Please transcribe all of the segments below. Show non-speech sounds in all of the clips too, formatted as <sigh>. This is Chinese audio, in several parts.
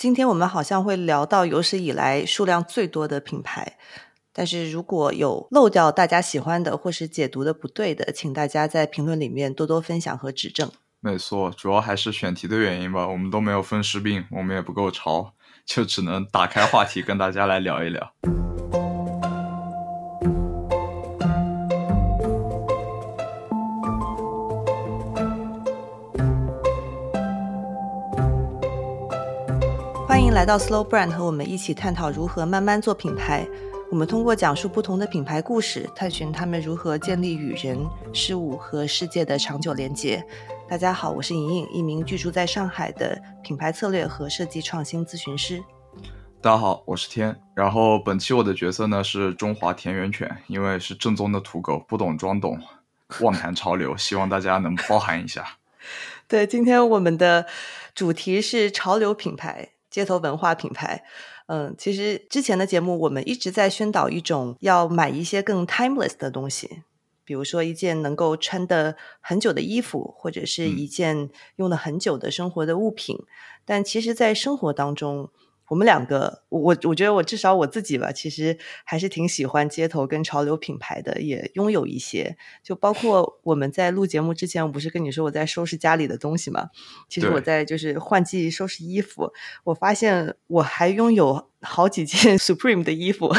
今天我们好像会聊到有史以来数量最多的品牌，但是如果有漏掉大家喜欢的或是解读的不对的，请大家在评论里面多多分享和指正。没错，主要还是选题的原因吧。我们都没有风湿病，我们也不够潮，就只能打开话题跟大家来聊一聊。来到 Slow Brand，和我们一起探讨如何慢慢做品牌。我们通过讲述不同的品牌故事，探寻他们如何建立与人、事物和世界的长久连接。大家好，我是莹莹，一名居住在上海的品牌策略和设计创新咨询师。大家好，我是天。然后本期我的角色呢是中华田园犬，因为是正宗的土狗，不懂装懂，妄谈潮流，<laughs> 希望大家能包涵一下。<laughs> 对，今天我们的主题是潮流品牌、街头文化品牌。嗯，其实之前的节目我们一直在宣导一种要买一些更 timeless 的东西。比如说一件能够穿的很久的衣服，或者是一件用了很久的生活的物品，但其实，在生活当中，我们两个，我我觉得我至少我自己吧，其实还是挺喜欢街头跟潮流品牌的，也拥有一些。就包括我们在录节目之前，我不是跟你说我在收拾家里的东西嘛？其实我在就是换季收拾衣服，我发现我还拥有好几件 <laughs> Supreme 的衣服。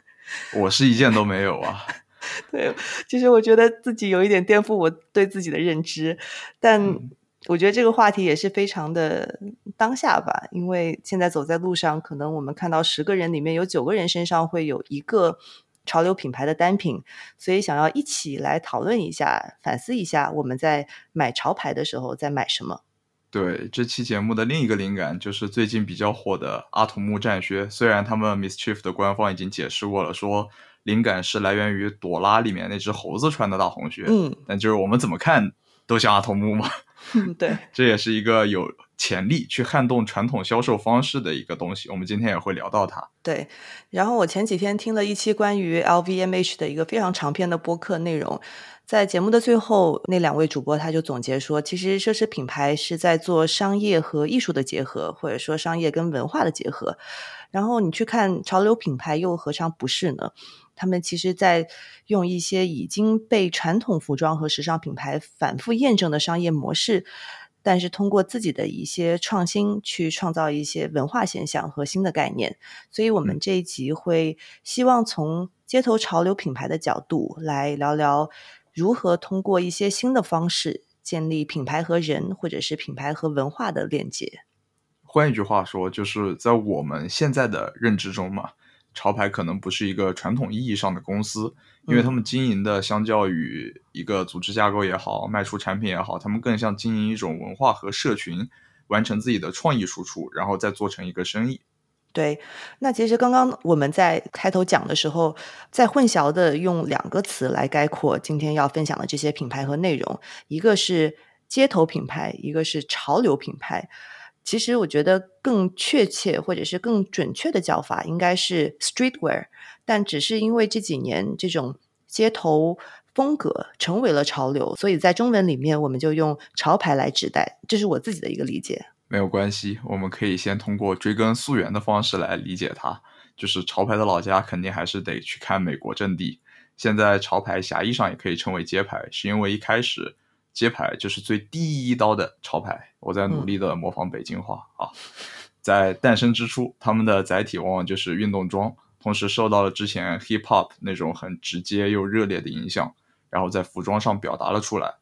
<laughs> 我是一件都没有啊。<laughs> 对，其实我觉得自己有一点颠覆我对自己的认知，但我觉得这个话题也是非常的当下吧，因为现在走在路上，可能我们看到十个人里面有九个人身上会有一个潮流品牌的单品，所以想要一起来讨论一下，反思一下我们在买潮牌的时候在买什么。对，这期节目的另一个灵感就是最近比较火的阿童木战靴，虽然他们 Mischief 的官方已经解释过了，说。灵感是来源于朵拉里面那只猴子穿的大红靴，嗯，但就是我们怎么看都像阿童木嘛，对，<laughs> 这也是一个有潜力去撼动传统销售方式的一个东西，我们今天也会聊到它。对，然后我前几天听了一期关于 LVMH 的一个非常长篇的播客内容，在节目的最后，那两位主播他就总结说，其实奢侈品牌是在做商业和艺术的结合，或者说商业跟文化的结合，然后你去看潮流品牌又何尝不是呢？他们其实，在用一些已经被传统服装和时尚品牌反复验证的商业模式，但是通过自己的一些创新，去创造一些文化现象和新的概念。所以，我们这一集会希望从街头潮流品牌的角度来聊聊，如何通过一些新的方式建立品牌和人，或者是品牌和文化的链接。换一句话说，就是在我们现在的认知中嘛。潮牌可能不是一个传统意义上的公司，因为他们经营的相较于一个组织架构也好，卖出产品也好，他们更像经营一种文化和社群，完成自己的创意输出，然后再做成一个生意。对，那其实刚刚我们在开头讲的时候，在混淆的用两个词来概括今天要分享的这些品牌和内容，一个是街头品牌，一个是潮流品牌。其实我觉得更确切或者是更准确的叫法应该是 streetwear，但只是因为这几年这种街头风格成为了潮流，所以在中文里面我们就用潮牌来指代，这是我自己的一个理解。没有关系，我们可以先通过追根溯源的方式来理解它。就是潮牌的老家肯定还是得去看美国阵地。现在潮牌狭义上也可以称为街牌，是因为一开始。街牌就是最低一刀的潮牌，我在努力的模仿北京话啊。在诞生之初，他们的载体往往就是运动装，同时受到了之前 hip hop 那种很直接又热烈的影响，然后在服装上表达了出来。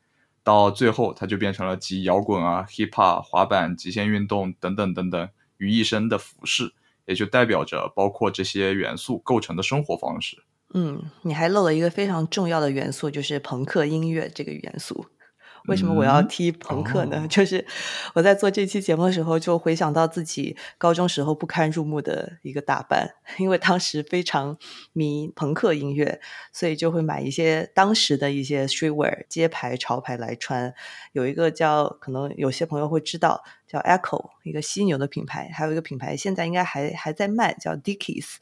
到最后，它就变成了集摇滚啊、hip hop、滑板、极限运动等等等等于一身的服饰，也就代表着包括这些元素构成的生活方式。嗯，你还漏了一个非常重要的元素，就是朋克音乐这个元素。为什么我要踢朋克呢？<laughs> 就是我在做这期节目的时候，就回想到自己高中时候不堪入目的一个打扮，因为当时非常迷朋克音乐，所以就会买一些当时的一些 streetwear 街牌潮牌来穿。有一个叫，可能有些朋友会知道，叫 Echo，一个犀牛的品牌，还有一个品牌现在应该还还在卖，叫 Dickies。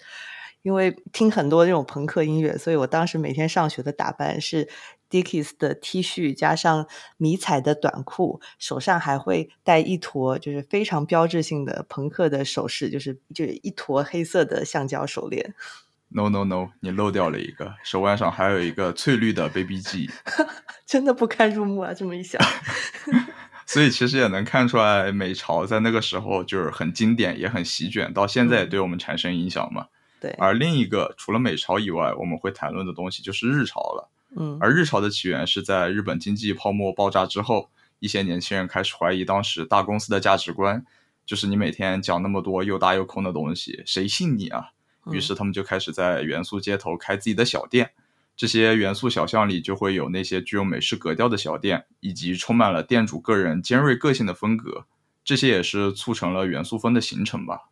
因为听很多这种朋克音乐，所以我当时每天上学的打扮是。Dickies 的 T 恤，加上迷彩的短裤，手上还会戴一坨就是非常标志性的朋克的首饰，就是就是一坨黑色的橡胶手链。No no no，你漏掉了一个，手腕上还有一个翠绿的 Baby G，<laughs> 真的不堪入目啊！这么一想。<laughs> 所以其实也能看出来，美潮在那个时候就是很经典，也很席卷，到现在也对我们产生影响嘛。对。而另一个除了美潮以外，我们会谈论的东西就是日潮了。嗯。而日潮的起源是在日本经济泡沫爆炸之后，一些年轻人开始怀疑当时大公司的价值观，就是你每天讲那么多又大又空的东西，谁信你啊？于是他们就开始在元素街头开自己的小店。这些元素小巷里就会有那些具有美式格调的小店，以及充满了店主个人尖锐个性的风格，这些也是促成了元素风的形成吧。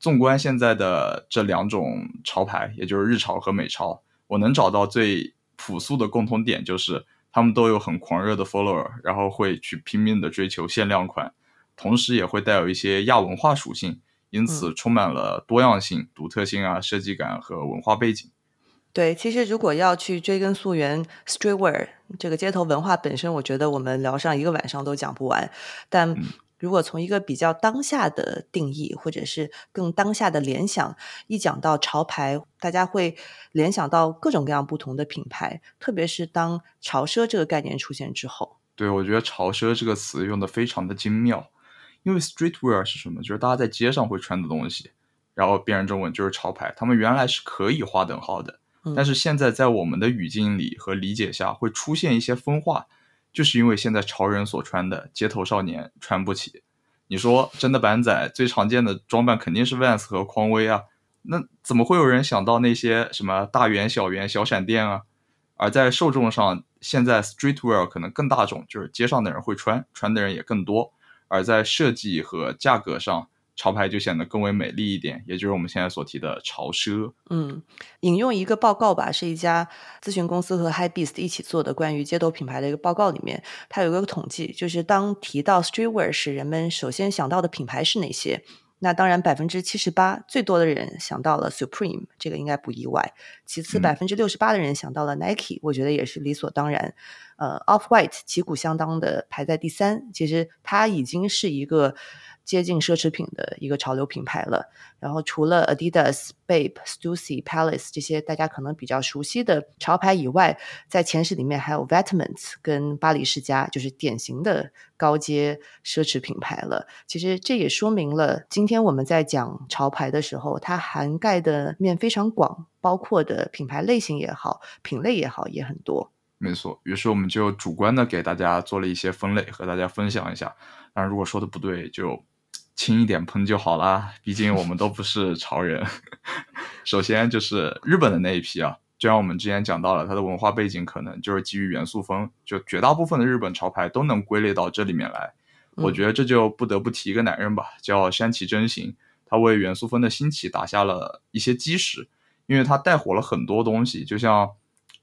纵观现在的这两种潮牌，也就是日潮和美潮，我能找到最朴素的共同点，就是他们都有很狂热的 follower，然后会去拼命的追求限量款，同时也会带有一些亚文化属性，因此充满了多样性、独特性啊、设计感和文化背景。对，其实如果要去追根溯源，streetwear 这个街头文化本身，我觉得我们聊上一个晚上都讲不完。但如果从一个比较当下的定义，或者是更当下的联想，一讲到潮牌，大家会联想到各种各样不同的品牌，特别是当潮奢这个概念出现之后。对，我觉得潮奢这个词用的非常的精妙，因为 streetwear 是什么？就是大家在街上会穿的东西，然后变成中文就是潮牌，他们原来是可以划等号的。但是现在在我们的语境里和理解下，会出现一些分化，就是因为现在潮人所穿的街头少年穿不起。你说真的，板仔最常见的装扮肯定是 Vans 和匡威啊，那怎么会有人想到那些什么大圆、小圆、小闪电啊？而在受众上，现在 Streetwear 可能更大众，就是街上的人会穿，穿的人也更多。而在设计和价格上，潮牌就显得更为美丽一点，也就是我们现在所提的潮奢。嗯，引用一个报告吧，是一家咨询公司和 High Beast 一起做的关于街头品牌的一个报告。里面它有一个统计，就是当提到 Streetwear 时，人们首先想到的品牌是哪些？那当然，百分之七十八最多的人想到了 Supreme，这个应该不意外。其次，百分之六十八的人想到了 Nike，我觉得也是理所当然。呃，Off White 旗鼓相当的排在第三，其实它已经是一个。接近奢侈品的一个潮流品牌了。然后除了 Adidas、Bape、Stussy、Palace 这些大家可能比较熟悉的潮牌以外，在前十里面还有 Vetements 跟巴黎世家，就是典型的高阶奢侈品牌了。其实这也说明了，今天我们在讲潮牌的时候，它涵盖的面非常广，包括的品牌类型也好，品类也好，也很多。没错，于是我们就主观的给大家做了一些分类，和大家分享一下。当然，如果说的不对，就。轻一点喷就好啦，<laughs> 毕竟我们都不是潮人。<laughs> 首先就是日本的那一批啊，就像我们之前讲到了，它的文化背景可能就是基于元素风，就绝大部分的日本潮牌都能归类到这里面来。我觉得这就不得不提一个男人吧，叫山崎真行，他为元素风的兴起打下了一些基石，因为他带火了很多东西，就像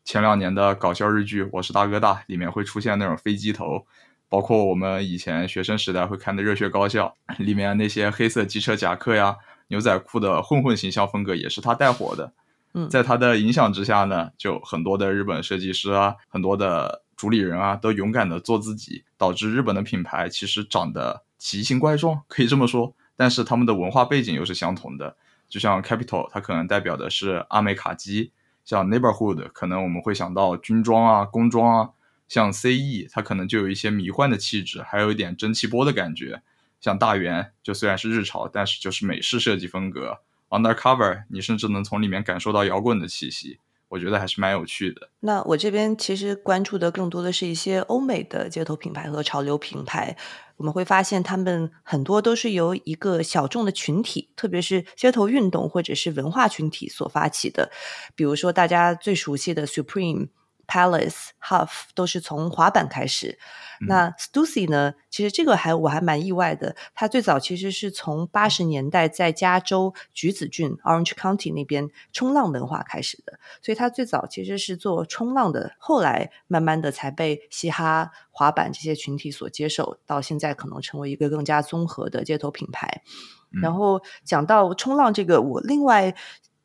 前两年的搞笑日剧《我是大哥大》里面会出现那种飞机头。包括我们以前学生时代会看的《热血高校》里面那些黑色机车夹克呀、牛仔裤的混混形象风格，也是他带火的。嗯，在他的影响之下呢，就很多的日本设计师啊，很多的主理人啊，都勇敢的做自己，导致日本的品牌其实长得奇形怪状，可以这么说。但是他们的文化背景又是相同的，就像 Capital，它可能代表的是阿美卡基；像 Neighborhood，可能我们会想到军装啊、工装啊。像 C.E，它可能就有一些迷幻的气质，还有一点蒸汽波的感觉。像大元，就虽然是日潮，但是就是美式设计风格。Undercover，你甚至能从里面感受到摇滚的气息，我觉得还是蛮有趣的。那我这边其实关注的更多的是一些欧美的街头品牌和潮流品牌。我们会发现，他们很多都是由一个小众的群体，特别是街头运动或者是文化群体所发起的。比如说大家最熟悉的 Supreme。Palace、Huff 都是从滑板开始。那 Stussy 呢？其实这个还我还蛮意外的。他最早其实是从八十年代在加州橘子郡 Orange County 那边冲浪文化开始的，所以他最早其实是做冲浪的。后来慢慢的才被嘻哈、滑板这些群体所接受，到现在可能成为一个更加综合的街头品牌。然后讲到冲浪这个，我另外。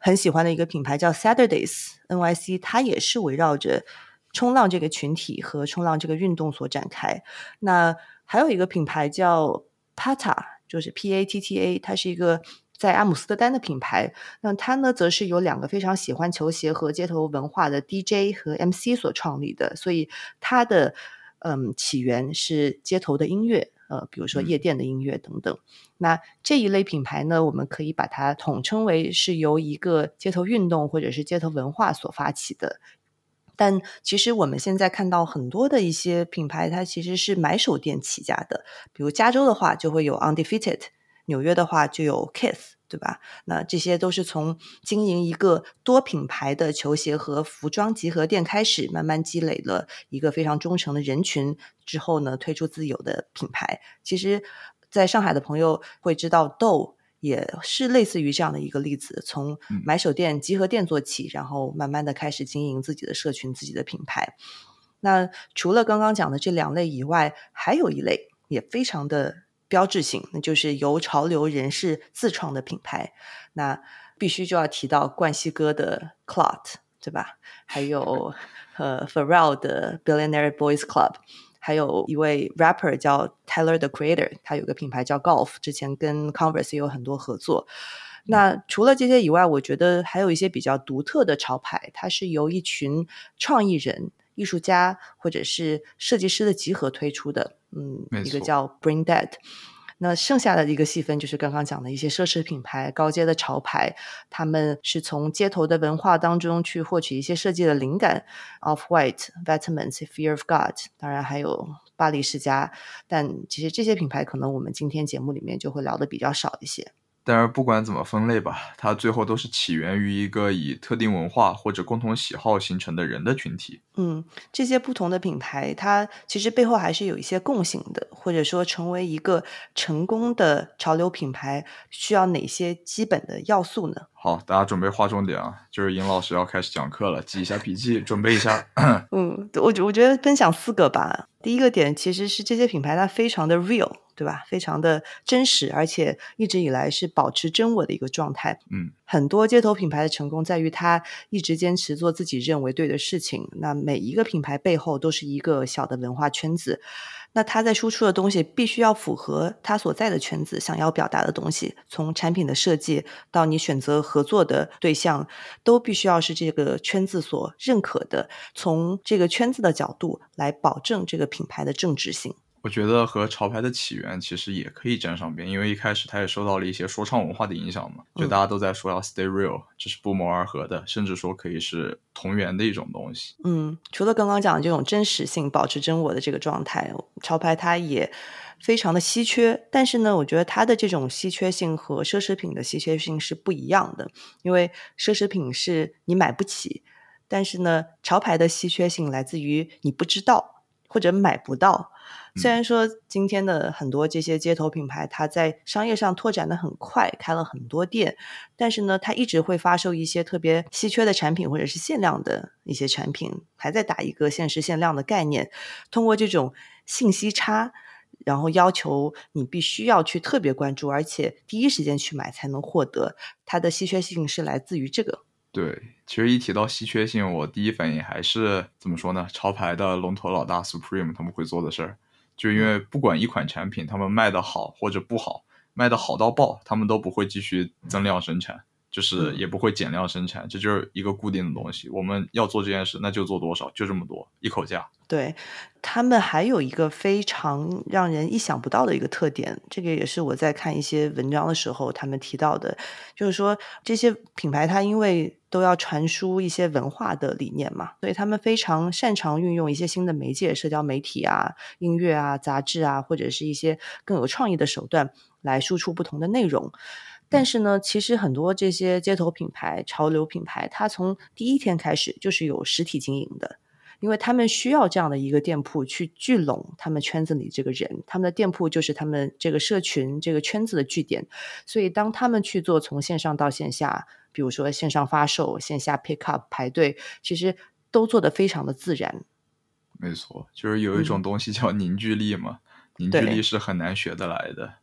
很喜欢的一个品牌叫 Saturdays NYC，它也是围绕着冲浪这个群体和冲浪这个运动所展开。那还有一个品牌叫 Pata，就是 P A T T A，它是一个在阿姆斯特丹的品牌。那它呢，则是由两个非常喜欢球鞋和街头文化的 D J 和 M C 所创立的，所以它的嗯起源是街头的音乐。呃，比如说夜店的音乐等等，那这一类品牌呢，我们可以把它统称为是由一个街头运动或者是街头文化所发起的。但其实我们现在看到很多的一些品牌，它其实是买手店起家的。比如加州的话，就会有 Undefeated；纽约的话就有 Kiss。对吧？那这些都是从经营一个多品牌的球鞋和服装集合店开始，慢慢积累了一个非常忠诚的人群之后呢，推出自有的品牌。其实，在上海的朋友会知道，豆也是类似于这样的一个例子，从买手店、集合店做起，然后慢慢的开始经营自己的社群、自己的品牌。那除了刚刚讲的这两类以外，还有一类也非常的。标志性，那就是由潮流人士自创的品牌。那必须就要提到冠希哥的 Clot，对吧？还有 <laughs> 呃 Pharrell 的 Billionaire Boys Club，还有一位 rapper 叫 Tyler the Creator，他有个品牌叫 Golf，之前跟 Converse 也有很多合作。那除了这些以外，我觉得还有一些比较独特的潮牌，它是由一群创意人、艺术家或者是设计师的集合推出的。嗯，一个叫 Bring Dead，那剩下的一个细分就是刚刚讲的一些奢侈品牌、高阶的潮牌，他们是从街头的文化当中去获取一些设计的灵感，Off White、Vetements、Fear of God，当然还有巴黎世家，但其实这些品牌可能我们今天节目里面就会聊的比较少一些。但是不管怎么分类吧，它最后都是起源于一个以特定文化或者共同喜好形成的人的群体。嗯，这些不同的品牌，它其实背后还是有一些共性的，或者说成为一个成功的潮流品牌，需要哪些基本的要素呢？好，大家准备划重点啊，就是尹老师要开始讲课了，记一下笔记，准备一下。<laughs> 嗯，我我觉得分享四个吧。第一个点其实是这些品牌它非常的 real。对吧？非常的真实，而且一直以来是保持真我的一个状态。嗯，很多街头品牌的成功在于他一直坚持做自己认为对的事情。那每一个品牌背后都是一个小的文化圈子，那他在输出的东西必须要符合他所在的圈子想要表达的东西。从产品的设计到你选择合作的对象，都必须要是这个圈子所认可的。从这个圈子的角度来保证这个品牌的正直性。我觉得和潮牌的起源其实也可以沾上边，因为一开始它也受到了一些说唱文化的影响嘛，就大家都在说要 stay real，这是不谋而合的，甚至说可以是同源的一种东西。嗯，除了刚刚讲的这种真实性、保持真我的这个状态，潮牌它也非常的稀缺。但是呢，我觉得它的这种稀缺性和奢侈品的稀缺性是不一样的，因为奢侈品是你买不起，但是呢，潮牌的稀缺性来自于你不知道或者买不到。虽然说今天的很多这些街头品牌，它在商业上拓展的很快，开了很多店，但是呢，它一直会发售一些特别稀缺的产品，或者是限量的一些产品，还在打一个限时限量的概念。通过这种信息差，然后要求你必须要去特别关注，而且第一时间去买才能获得它的稀缺性，是来自于这个。对，其实一提到稀缺性，我第一反应还是怎么说呢？潮牌的龙头老大 Supreme 他们会做的事儿。就因为不管一款产品，他们卖的好或者不好，卖的好到爆，他们都不会继续增量生产，就是也不会减量生产，这就是一个固定的东西。我们要做这件事，那就做多少，就这么多，一口价。对他们还有一个非常让人意想不到的一个特点，这个也是我在看一些文章的时候他们提到的，就是说这些品牌它因为都要传输一些文化的理念嘛，所以他们非常擅长运用一些新的媒介，社交媒体啊、音乐啊、杂志啊，或者是一些更有创意的手段来输出不同的内容。但是呢，其实很多这些街头品牌、潮流品牌，它从第一天开始就是有实体经营的。因为他们需要这样的一个店铺去聚拢他们圈子里这个人，他们的店铺就是他们这个社群这个圈子的据点。所以，当他们去做从线上到线下，比如说线上发售、线下 pick up 排队，其实都做得非常的自然。没错，就是有一种东西叫凝聚力嘛，凝聚力是很难学得来的。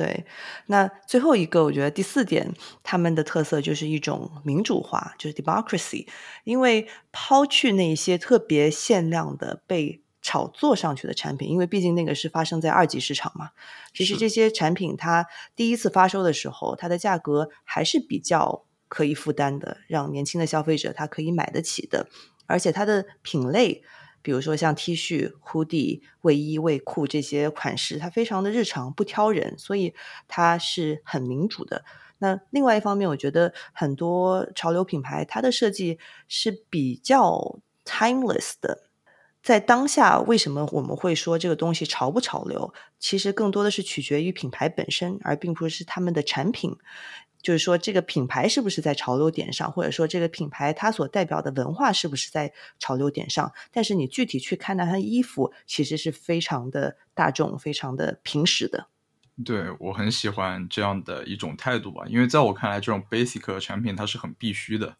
对，那最后一个，我觉得第四点，他们的特色就是一种民主化，就是 democracy。因为抛去那些特别限量的被炒作上去的产品，因为毕竟那个是发生在二级市场嘛。其实这些产品它第一次发售的时候，它的价格还是比较可以负担的，让年轻的消费者他可以买得起的，而且它的品类。比如说像 T 恤、hoodie、卫衣、卫裤这些款式，它非常的日常，不挑人，所以它是很民主的。那另外一方面，我觉得很多潮流品牌它的设计是比较 timeless 的。在当下，为什么我们会说这个东西潮不潮流？其实更多的是取决于品牌本身，而并不是他们的产品。就是说，这个品牌是不是在潮流点上，或者说这个品牌它所代表的文化是不是在潮流点上？但是你具体去看它的衣服，其实是非常的大众、非常的平实的。对我很喜欢这样的一种态度吧，因为在我看来，这种 basic 产品它是很必须的。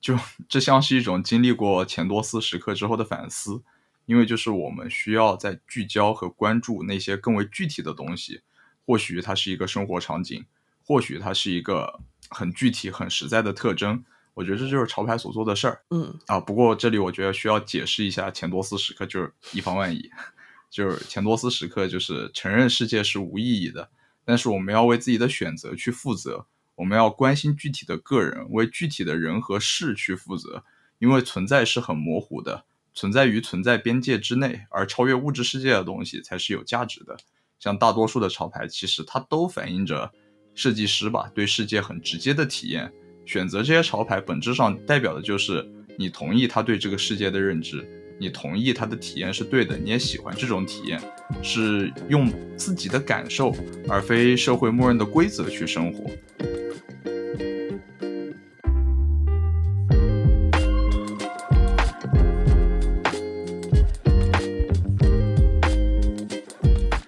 就这像是一种经历过钱多斯时刻之后的反思，因为就是我们需要在聚焦和关注那些更为具体的东西，或许它是一个生活场景。或许它是一个很具体、很实在的特征，我觉得这就是潮牌所做的事儿。嗯啊，不过这里我觉得需要解释一下，钱多斯时刻就是以防万一，<laughs> 就是钱多斯时刻就是承认世界是无意义的，但是我们要为自己的选择去负责，我们要关心具体的个人，为具体的人和事去负责，因为存在是很模糊的，存在于存在边界之内，而超越物质世界的东西才是有价值的。像大多数的潮牌，其实它都反映着。设计师吧，对世界很直接的体验。选择这些潮牌，本质上代表的就是你同意他对这个世界的认知，你同意他的体验是对的，你也喜欢这种体验，是用自己的感受，而非社会默认的规则去生活。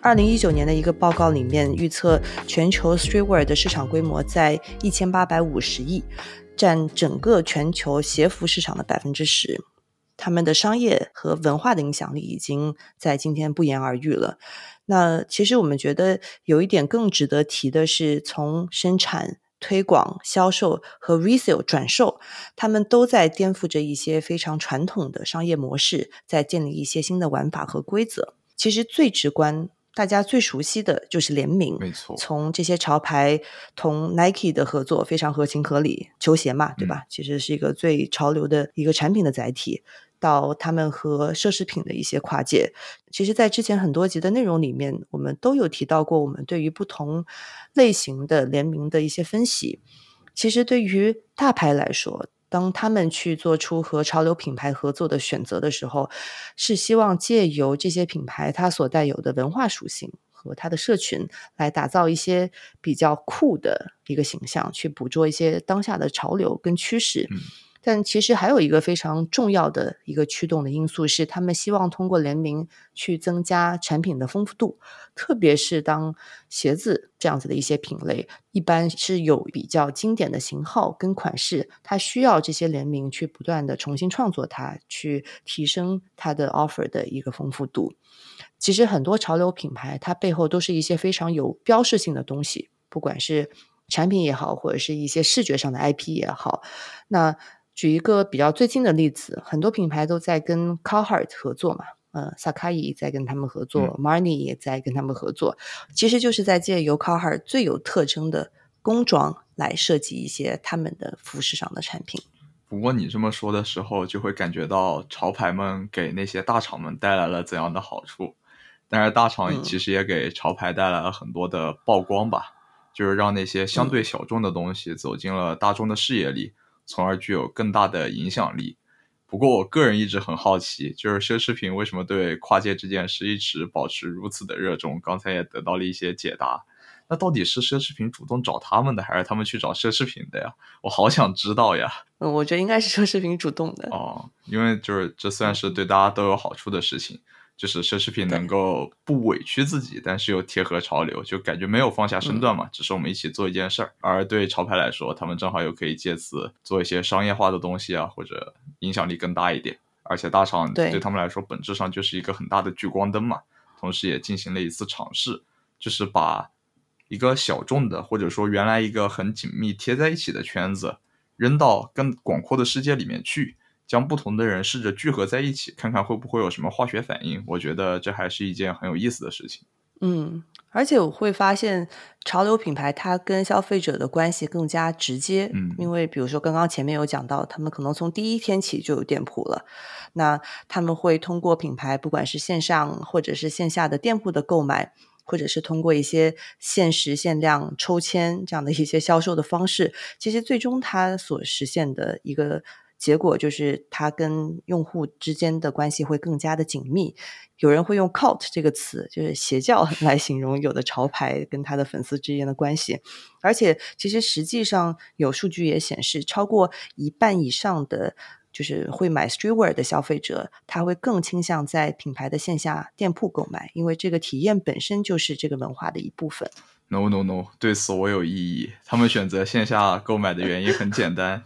二零一九年的一个报告里面预测，全球 streetwear 的市场规模在一千八百五十亿，占整个全球鞋服市场的百分之十。他们的商业和文化的影响力已经在今天不言而喻了。那其实我们觉得有一点更值得提的是，从生产、推广、销售和 resale 转售，他们都在颠覆着一些非常传统的商业模式，在建立一些新的玩法和规则。其实最直观。大家最熟悉的就是联名，没错。从这些潮牌同 Nike 的合作非常合情合理，球鞋嘛，对吧？其实是一个最潮流的一个产品的载体。到他们和奢侈品的一些跨界，其实，在之前很多集的内容里面，我们都有提到过，我们对于不同类型的联名的一些分析。其实，对于大牌来说，当他们去做出和潮流品牌合作的选择的时候，是希望借由这些品牌它所带有的文化属性和它的社群，来打造一些比较酷的一个形象，去捕捉一些当下的潮流跟趋势。但其实还有一个非常重要的一个驱动的因素是，他们希望通过联名去增加产品的丰富度，特别是当鞋子这样子的一些品类，一般是有比较经典的型号跟款式，它需要这些联名去不断的重新创作它，去提升它的 offer 的一个丰富度。其实很多潮流品牌，它背后都是一些非常有标识性的东西，不管是产品也好，或者是一些视觉上的 IP 也好，那。举一个比较最近的例子，很多品牌都在跟 Carhartt 合作嘛，呃，萨卡伊在跟他们合作，Marni 也在跟他们合作，其实就是在借由 Carhartt 最有特征的工装来设计一些他们的服饰上的产品。不过你这么说的时候，就会感觉到潮牌们给那些大厂们带来了怎样的好处？但是大厂其实也给潮牌带来了很多的曝光吧，就是让那些相对小众的东西走进了大众的视野里。从而具有更大的影响力。不过，我个人一直很好奇，就是奢侈品为什么对跨界这件事一直保持如此的热衷？刚才也得到了一些解答。那到底是奢侈品主动找他们的，还是他们去找奢侈品的呀？我好想知道呀。嗯，我觉得应该是奢侈品主动的。哦，因为就是这算是对大家都有好处的事情。就是奢侈品能够不委屈自己，但是又贴合潮流，就感觉没有放下身段嘛。只是我们一起做一件事儿。而对潮牌来说，他们正好又可以借此做一些商业化的东西啊，或者影响力更大一点。而且大厂对他们来说，本质上就是一个很大的聚光灯嘛。同时也进行了一次尝试，就是把一个小众的，或者说原来一个很紧密贴在一起的圈子，扔到更广阔的世界里面去，将不同的人试着聚合在一起，看看会不会有什么化学反应。我觉得这还是一件很有意思的事情。嗯，而且我会发现，潮流品牌它跟消费者的关系更加直接。嗯，因为比如说刚刚前面有讲到，他们可能从第一天起就有店铺了，那他们会通过品牌，不管是线上或者是线下的店铺的购买，或者是通过一些限时限量抽签这样的一些销售的方式，其实最终它所实现的一个。结果就是，它跟用户之间的关系会更加的紧密。有人会用 “cult” 这个词，就是邪教 <laughs> 来形容有的潮牌跟他的粉丝之间的关系。而且，其实实际上有数据也显示，超过一半以上的就是会买 streetwear 的消费者，他会更倾向在品牌的线下店铺购买，因为这个体验本身就是这个文化的一部分。No no no，对此我有异议。他们选择线下购买的原因很简单。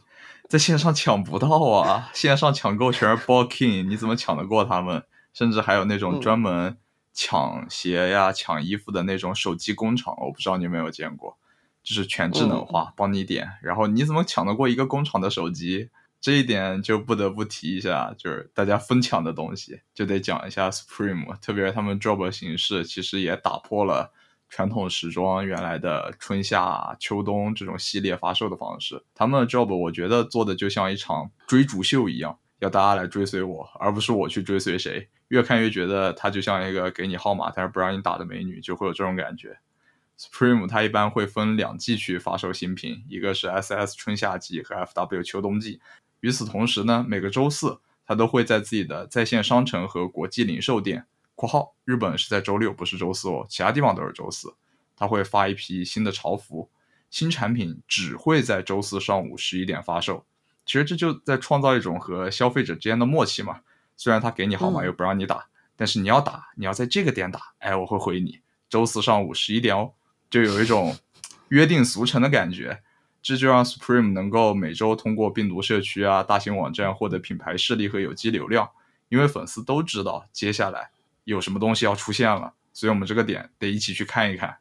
在线上抢不到啊！线上抢购全是 ball king，你怎么抢得过他们？甚至还有那种专门抢鞋呀、抢衣服的那种手机工厂，我不知道你有没有见过，就是全智能化，帮你点。然后你怎么抢得过一个工厂的手机？这一点就不得不提一下，就是大家疯抢的东西，就得讲一下 Supreme，特别是他们 drop 形式，其实也打破了。传统时装原来的春夏秋冬这种系列发售的方式，他们的 job 我觉得做的就像一场追逐秀一样，要大家来追随我，而不是我去追随谁。越看越觉得它就像一个给你号码，但是不让你打的美女，就会有这种感觉。Supreme 它一般会分两季去发售新品，一个是 SS 春夏季和 FW 秋冬季。与此同时呢，每个周四它都会在自己的在线商城和国际零售店。括号日本是在周六，不是周四哦，其他地方都是周四。他会发一批新的潮服，新产品只会在周四上午十一点发售。其实这就在创造一种和消费者之间的默契嘛。虽然他给你号码又不让你打，但是你要打，你要在这个点打，哎，我会回你。周四上午十一点哦，就有一种 <sniffs> 约定俗成的感觉。这就让 Supreme 能够每周通过病毒社区啊、大型网站获得品牌势力和有机流量，因为粉丝都知道接下来。有什么东西要出现了，所以我们这个点得一起去看一看。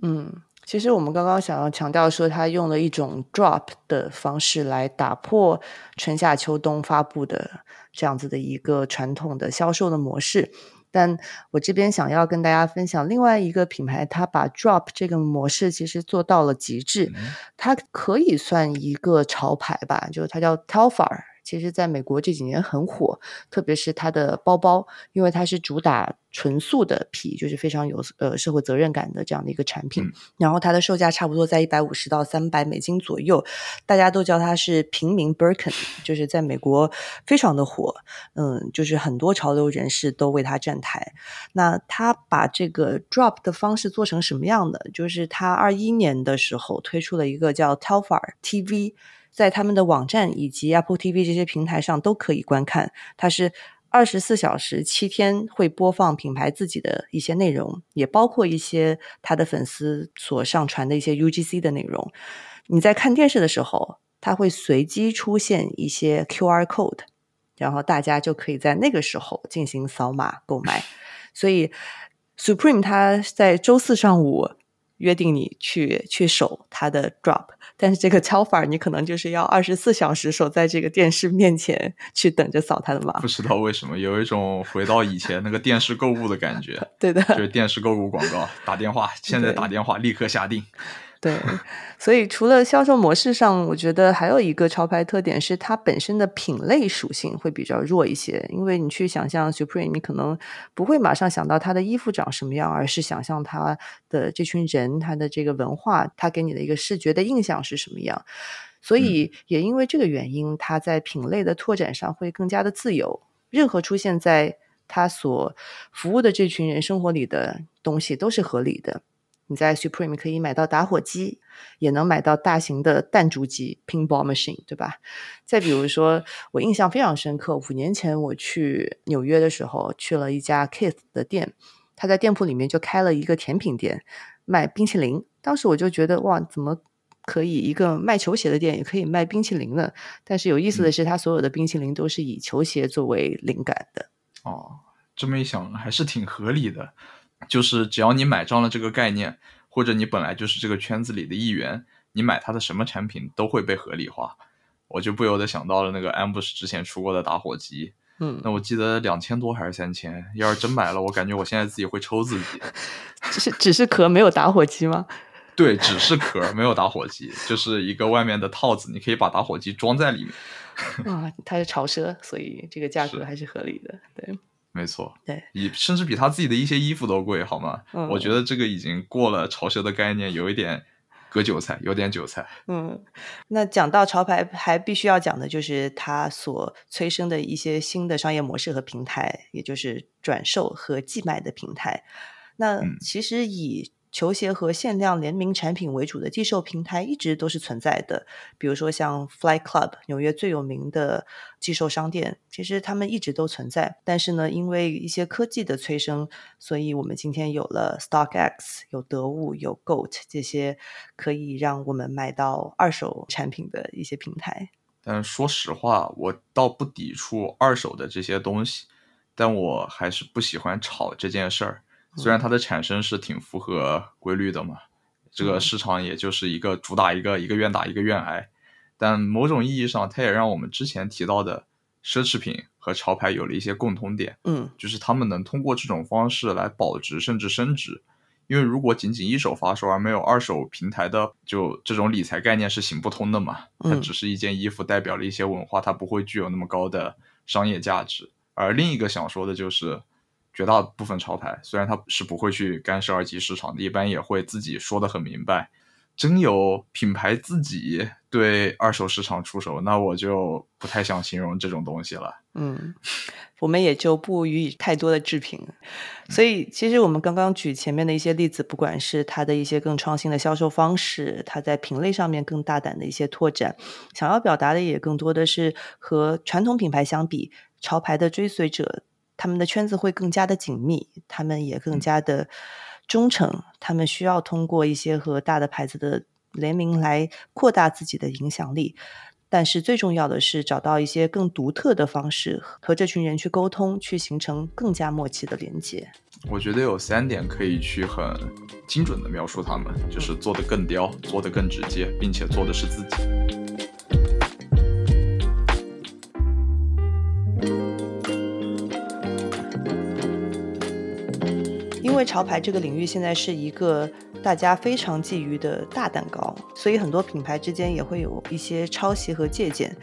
嗯，其实我们刚刚想要强调说，他用了一种 drop 的方式来打破春夏秋冬发布的这样子的一个传统的销售的模式。但我这边想要跟大家分享另外一个品牌，它把 drop 这个模式其实做到了极致，它可以算一个潮牌吧，就是它叫 Telfar。其实，在美国这几年很火，特别是它的包包，因为它是主打纯素的皮，就是非常有呃社会责任感的这样的一个产品。然后它的售价差不多在一百五十到三百美金左右，大家都叫它是平民 Birkin，就是在美国非常的火。嗯，就是很多潮流人士都为它站台。那他把这个 drop 的方式做成什么样的？就是他二一年的时候推出了一个叫 Telfar TV。在他们的网站以及 Apple TV 这些平台上都可以观看。它是二十四小时、七天会播放品牌自己的一些内容，也包括一些他的粉丝所上传的一些 UGC 的内容。你在看电视的时候，它会随机出现一些 QR code，然后大家就可以在那个时候进行扫码购买。所以，Supreme 它在周四上午约定你去去守它的 drop。但是这个敲法，你可能就是要二十四小时守在这个电视面前去等着扫它的码。不知道为什么，有一种回到以前那个电视购物的感觉。<laughs> 对的，就是电视购物广告，打电话，现在打电话，立刻下定。<laughs> 对，所以除了销售模式上，我觉得还有一个潮牌特点是它本身的品类属性会比较弱一些。因为你去想象 Supreme，你可能不会马上想到它的衣服长什么样，而是想象它的这群人、它的这个文化，它给你的一个视觉的印象是什么样。所以也因为这个原因，它在品类的拓展上会更加的自由。任何出现在它所服务的这群人生活里的东西都是合理的。你在 Supreme 可以买到打火机，也能买到大型的弹珠机 （Pinball Machine），对吧？再比如说，我印象非常深刻，五年前我去纽约的时候，去了一家 Kiss 的店，他在店铺里面就开了一个甜品店，卖冰淇淋。当时我就觉得，哇，怎么可以一个卖球鞋的店也可以卖冰淇淋呢？但是有意思的是，他所有的冰淇淋都是以球鞋作为灵感的。哦，这么一想，还是挺合理的。就是只要你买账了这个概念，或者你本来就是这个圈子里的一员，你买它的什么产品都会被合理化。我就不由得想到了那个 Ambush 之前出过的打火机，嗯，那我记得两千多还是三千，要是真买了，我感觉我现在自己会抽自己。<laughs> 只是只是壳没有打火机吗？<laughs> 对，只是壳没有打火机，就是一个外面的套子，你可以把打火机装在里面。<laughs> 啊，它是潮奢，所以这个价格还是合理的。对，没错，对，比甚至比他自己的一些衣服都贵，好吗？嗯我觉得这个已经过了潮奢的概念，有一点割韭菜，有点韭菜。嗯，那讲到潮牌，还必须要讲的就是它所催生的一些新的商业模式和平台，也就是转售和寄卖的平台。那嗯其实以球鞋和限量联名产品为主的寄售平台一直都是存在的，比如说像 Fly Club，纽约最有名的寄售商店，其实他们一直都存在。但是呢，因为一些科技的催生，所以我们今天有了 StockX、有得物、有 Goat 这些可以让我们买到二手产品的一些平台。但说实话，我倒不抵触二手的这些东西，但我还是不喜欢炒这件事儿。虽然它的产生是挺符合规律的嘛，这个嗯市场也就是一个主打一个，一个愿打一个愿挨。但某种意义上，它也让我们之前提到的奢侈品和潮牌有了一些共通点。嗯就是他们能通过这种方式来保值甚至升值。因为如果仅仅一手发售而没有二手平台的，就这种理财概念是行不通的嘛。它嗯只是一件衣服，代表了一些文化，它不会具有那么高的商业价值。而另一个想说的就是，绝大部分潮牌虽然它是不会去干涉二级市场的，一般也会自己说的很明白。真有品牌自己对二手市场出手，那我就不太想形容这种东西了。嗯，我们也就不予以太多的置评。所以，其实我们刚刚举前面的一些例子，不管是它的一些更创新的销售方式，它在品类上面更大胆的一些拓展，想要表达的也更多的是和传统品牌相比，潮牌的追随者他们的圈子会更加的紧密，他们也更加的忠诚，他们需要通过一些和大的牌子的联名来扩大自己的影响力。但是最重要的是找到一些更独特的方式和这群人去沟通，去形成更加默契的连接。我觉得有三点可以去很精准的描述他们，就是做得更刁，做得更直接，并且做的是自己。因为潮牌这个领域现在是一个大家非常觊觎的大蛋糕，所以很多品牌之间也会有一些抄袭和借鉴，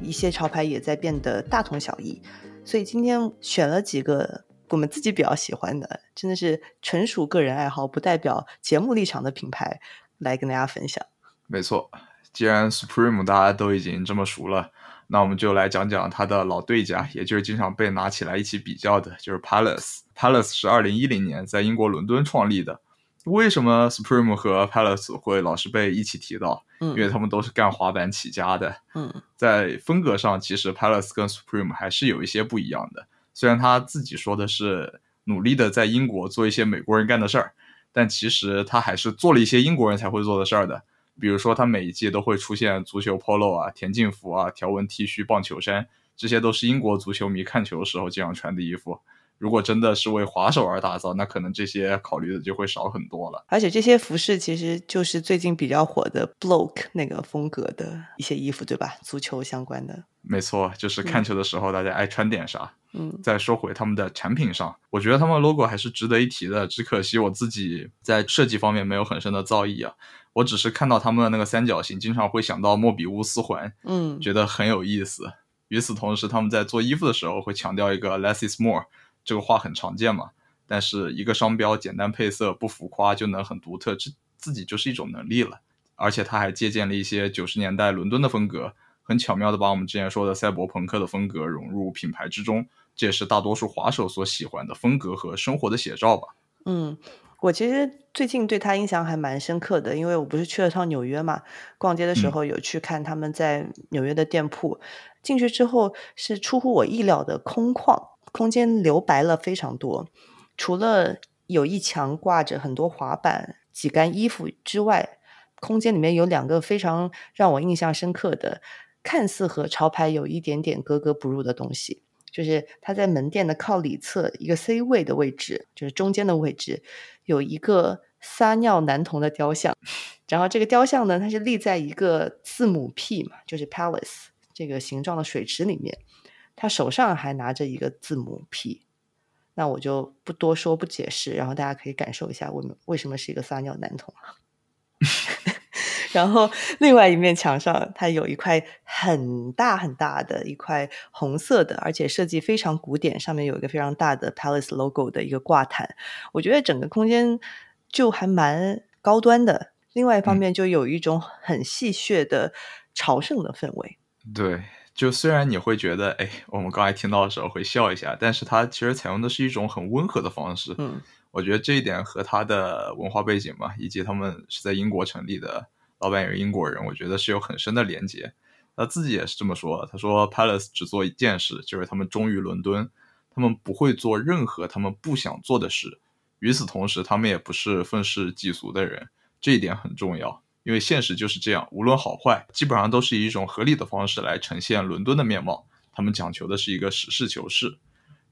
一些潮牌也在变得大同小异。所以今天选了几个我们自己比较喜欢的，真的是纯属个人爱好，不代表节目立场的品牌来跟大家分享。没错，既然 Supreme 大家都已经这么熟了，那我们就来讲讲他的老对家，也就是经常被拿起来一起比较的，就是 Palace。Palace 是二零一零年在英国伦敦创立的。为什么 Supreme 和 Palace 会老是被一起提到？嗯因为他们都是干滑板起家的。嗯在风格上，其实 Palace 跟 Supreme 还是有一些不一样的。虽然他自己说的是努力的在英国做一些美国人干的事儿，但其实他还是做了一些英国人才会做的事儿的。比如说，他每一季都会出现足球 polo 啊、田径服啊、条纹 T 恤、棒球衫，这些都是英国足球迷看球的时候经常穿的衣服。如果真的是为滑手而打造，那可能这些考虑的就会少很多了。而且这些服饰其实就是最近比较火的 bloke 那个风格的一些衣服，对吧？足球相关的。没错，就是看球的时候大家爱穿点啥。嗯再说回他们的产品上，我觉得他们 logo 还是值得一提的。只可惜我自己在设计方面没有很深的造诣啊，我只是看到他们的那个三角形，经常会想到莫比乌斯环，嗯觉得很有意思。与此同时，他们在做衣服的时候会强调一个 less is more，这个话很常见嘛。但是一个商标简单配色不浮夸就能很独特，这自己就是一种能力了。而且他还借鉴了一些九十年代伦敦的风格，很巧妙的把我们之前说的赛博朋克的风格融入品牌之中，这也是大多数滑手所喜欢的风格和生活的写照吧。嗯，我其实最近对他印象还蛮深刻的，因为我不是去了趟纽约嘛，逛街的时嗯候有去看他们在纽约的店铺，进去之后是出乎我意料的空旷，空间留白了非常多，除了有一墙挂着很多滑板、几杆衣服之外，空间里面有两个非常让我印象深刻的，看似和潮牌有一点点格格不入的东西。就是它在门店的靠里侧一个 C 位的位置，就是中间的位置，有一个撒尿男童的雕像，然后这个雕像呢，它是立在一个字母 P 嘛，就是 Palace 这个形状的水池里面，他手上还拿着一个字母 P。那我就不多说不解释，然后大家可以感受一下为为什么是一个撒尿男童。<laughs> 然后另外一面墙上，它有一块很大很大的一块红色的，而且设计非常古典，上面有一个非常大的 Palace logo 的一个挂毯。我觉得整个空间就还蛮高端的。另外一方面，就有一种很戏谑的朝圣的氛围。对。就虽然你会觉得，哎，我们刚才听到的时候会笑一下，但是它其实采用的是一种很温和的方式。嗯，我觉得这一点和他的文化背景嘛，以及他们是在英国成立的，老板也是英国人，我觉得是有很深的连接。他自己也是这么说，他说 Palace 只做一件事，就是他们忠于伦敦，他们不会做任何他们不想做的事。与此同时，他们也不是愤世嫉俗的人，这一点很重要。因为现实就是这样，无论好坏，基本上都是以一种合理的方式来呈现伦敦的面貌。他们讲求的是一个实事求是。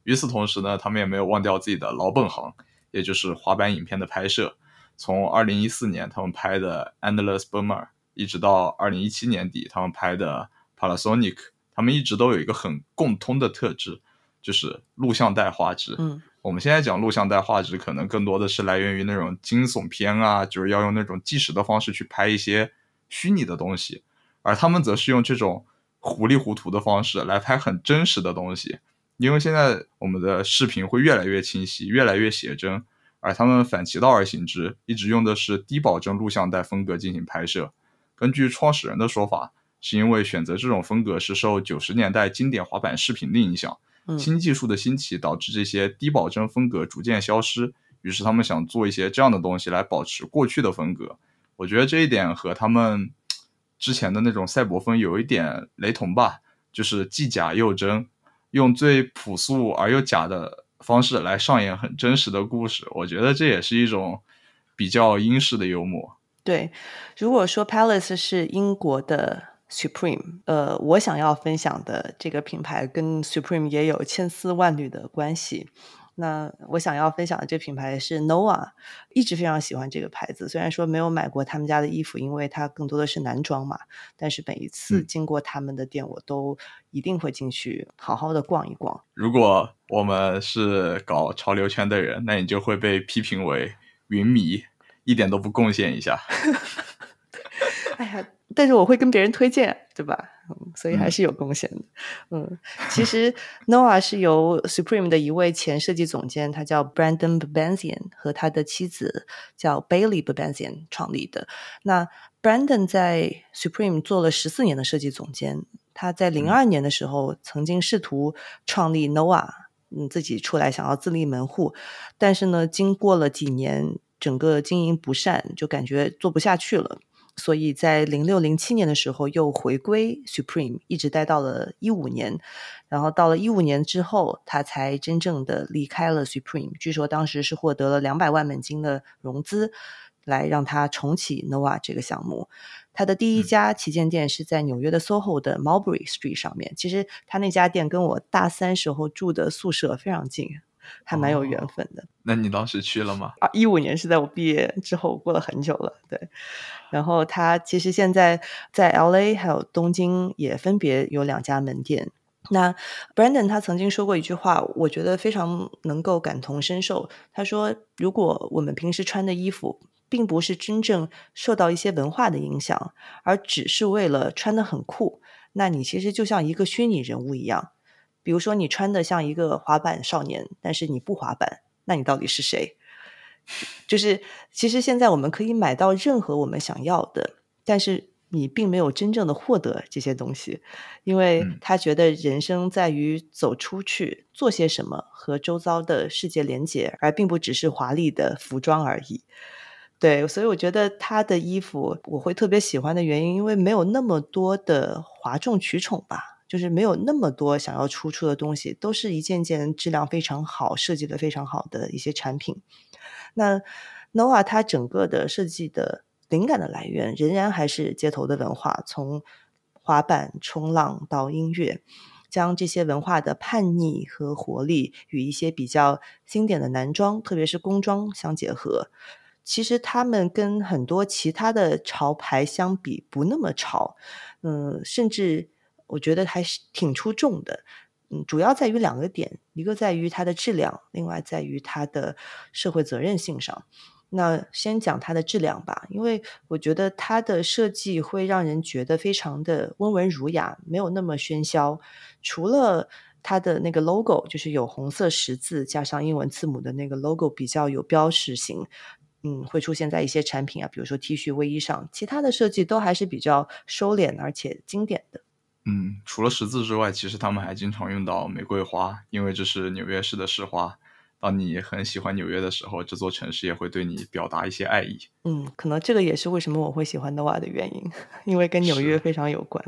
与此同时呢，他们也没有忘掉自己的老本行，也就是滑板影片的拍摄。从二零一四年他们拍的《Endless Bummer》，一直到二零一七年底他们拍的《Panasonic》，他们一直都有一个很共通的特质，就是录像带画质。嗯。我们现在讲录像带画质，可能更多的是来源于那种惊悚片啊，就是要用那种计时的方式去拍一些虚拟的东西，而他们则是用这种糊里糊涂的方式来拍很真实的东西。因为现在我们的视频会越来越清晰，越来越写真，而他们反其道而行之，一直用的是低保真录像带风格进行拍摄。根据创始人的说法，是因为选择这种风格是受九十年代经典滑板视频的影响。新技术的兴起导致这些低保真风格逐渐消失，于是他们想做一些这样的东西来保持过去的风格。我觉得这一点和他们之前的那种赛博风有一点雷同吧，就是既假又真，用最朴素而又假的方式来上演很真实的故事。我觉得这也是一种比较英式的幽默。对，如果说 Palace 是英国的。Supreme，呃，我想要分享的这个品牌跟 Supreme 也有千丝万缕的关系。那我想要分享的这品牌是 Noah，一直非常喜欢这个牌子。虽然说没有买过他们家的衣服，因为它更多的是男装嘛，但是每一次经过他们的店，我都一定会进去好好的逛一逛。如果我们是搞潮流圈的人，那你就会被批评为云迷，一点都不贡献一下。<laughs> 哎呀。但是我会跟别人推荐，对吧？嗯，所以还是有贡献的。嗯，其实 Noah 是由 Supreme 的一位前设计总监，他叫 Brandon Babenzian，和他的妻子叫 Bailey Babenzian 创立的。那 Brandon 在 Supreme 做了十四年的设计总监，他在零二年的时候曾经试图创立 Noah，嗯，自己出来想要自立门户，但是呢，经过了几年，整个经营不善，就感觉做不下去了。所以在零六零七年的时候又回归 Supreme，一直待到了一五年，然后到了一五年之后，他才真正的离开了 Supreme。据说当时是获得了两百万美金的融资，来让他重启 Noah 这个项目。他的第一家旗舰店是在纽约的 SoHo 的 Mulberry Street 上面。其实他那家店跟我大三时候住的宿舍非常近。还蛮有缘分的。那你当时去了吗？啊，一五年是在我毕业之后，过了很久了。对，然后他其实现在在 L A 还有东京也分别有两家门店。那 Brandon 他曾经说过一句话，我觉得非常能够感同身受。他说：“如果我们平时穿的衣服，并不是真正受到一些文化的影响，而只是为了穿的很酷，那你其实就像一个虚拟人物一样。”比如说，你穿的像一个滑板少年，但是你不滑板，那你到底是谁？<laughs> 就是其实现在我们可以买到任何我们想要的，但是你并没有真正的获得这些东西，因为他觉得人生在于走出去做些什么，和周遭的世界连接，而并不只是华丽的服装而已。对，所以我觉得他的衣服我会特别喜欢的原因，因为没有那么多的哗众取宠吧。就是没有那么多想要突出的东西，都是一件件质量非常好、设计的非常好的一些产品。那 Nova 它整个的设计的灵感的来源，仍然还是街头的文化，从滑板、冲浪到音乐，将这些文化的叛逆和活力与一些比较经典的男装，特别是工装相结合。其实他们跟很多其他的潮牌相比不那么潮，嗯，甚至我觉得还是挺出众的。嗯，主要在于两个点，一个在于它的质量，另外在于它的社会责任性上。那先讲它的质量吧，因为我觉得它的设计会让人觉得非常的温文儒雅，没有那么喧嚣。除了它的那个 logo，就是有红色十字加上英文字母的那个 logo 比较有标识性，嗯，会出现在一些产品啊，比如说 T 恤、卫衣上。其他的设计都还是比较收敛而且经典的。嗯，除了十字之外，其实他们还经常用到玫瑰花，因为这是纽约市的市花。当你很喜欢纽约的时候，这座城市也会对你表达一些爱意。嗯，可能这个也是为什么我会喜欢 Noah 的原因，<laughs> 因为跟纽约非常有关。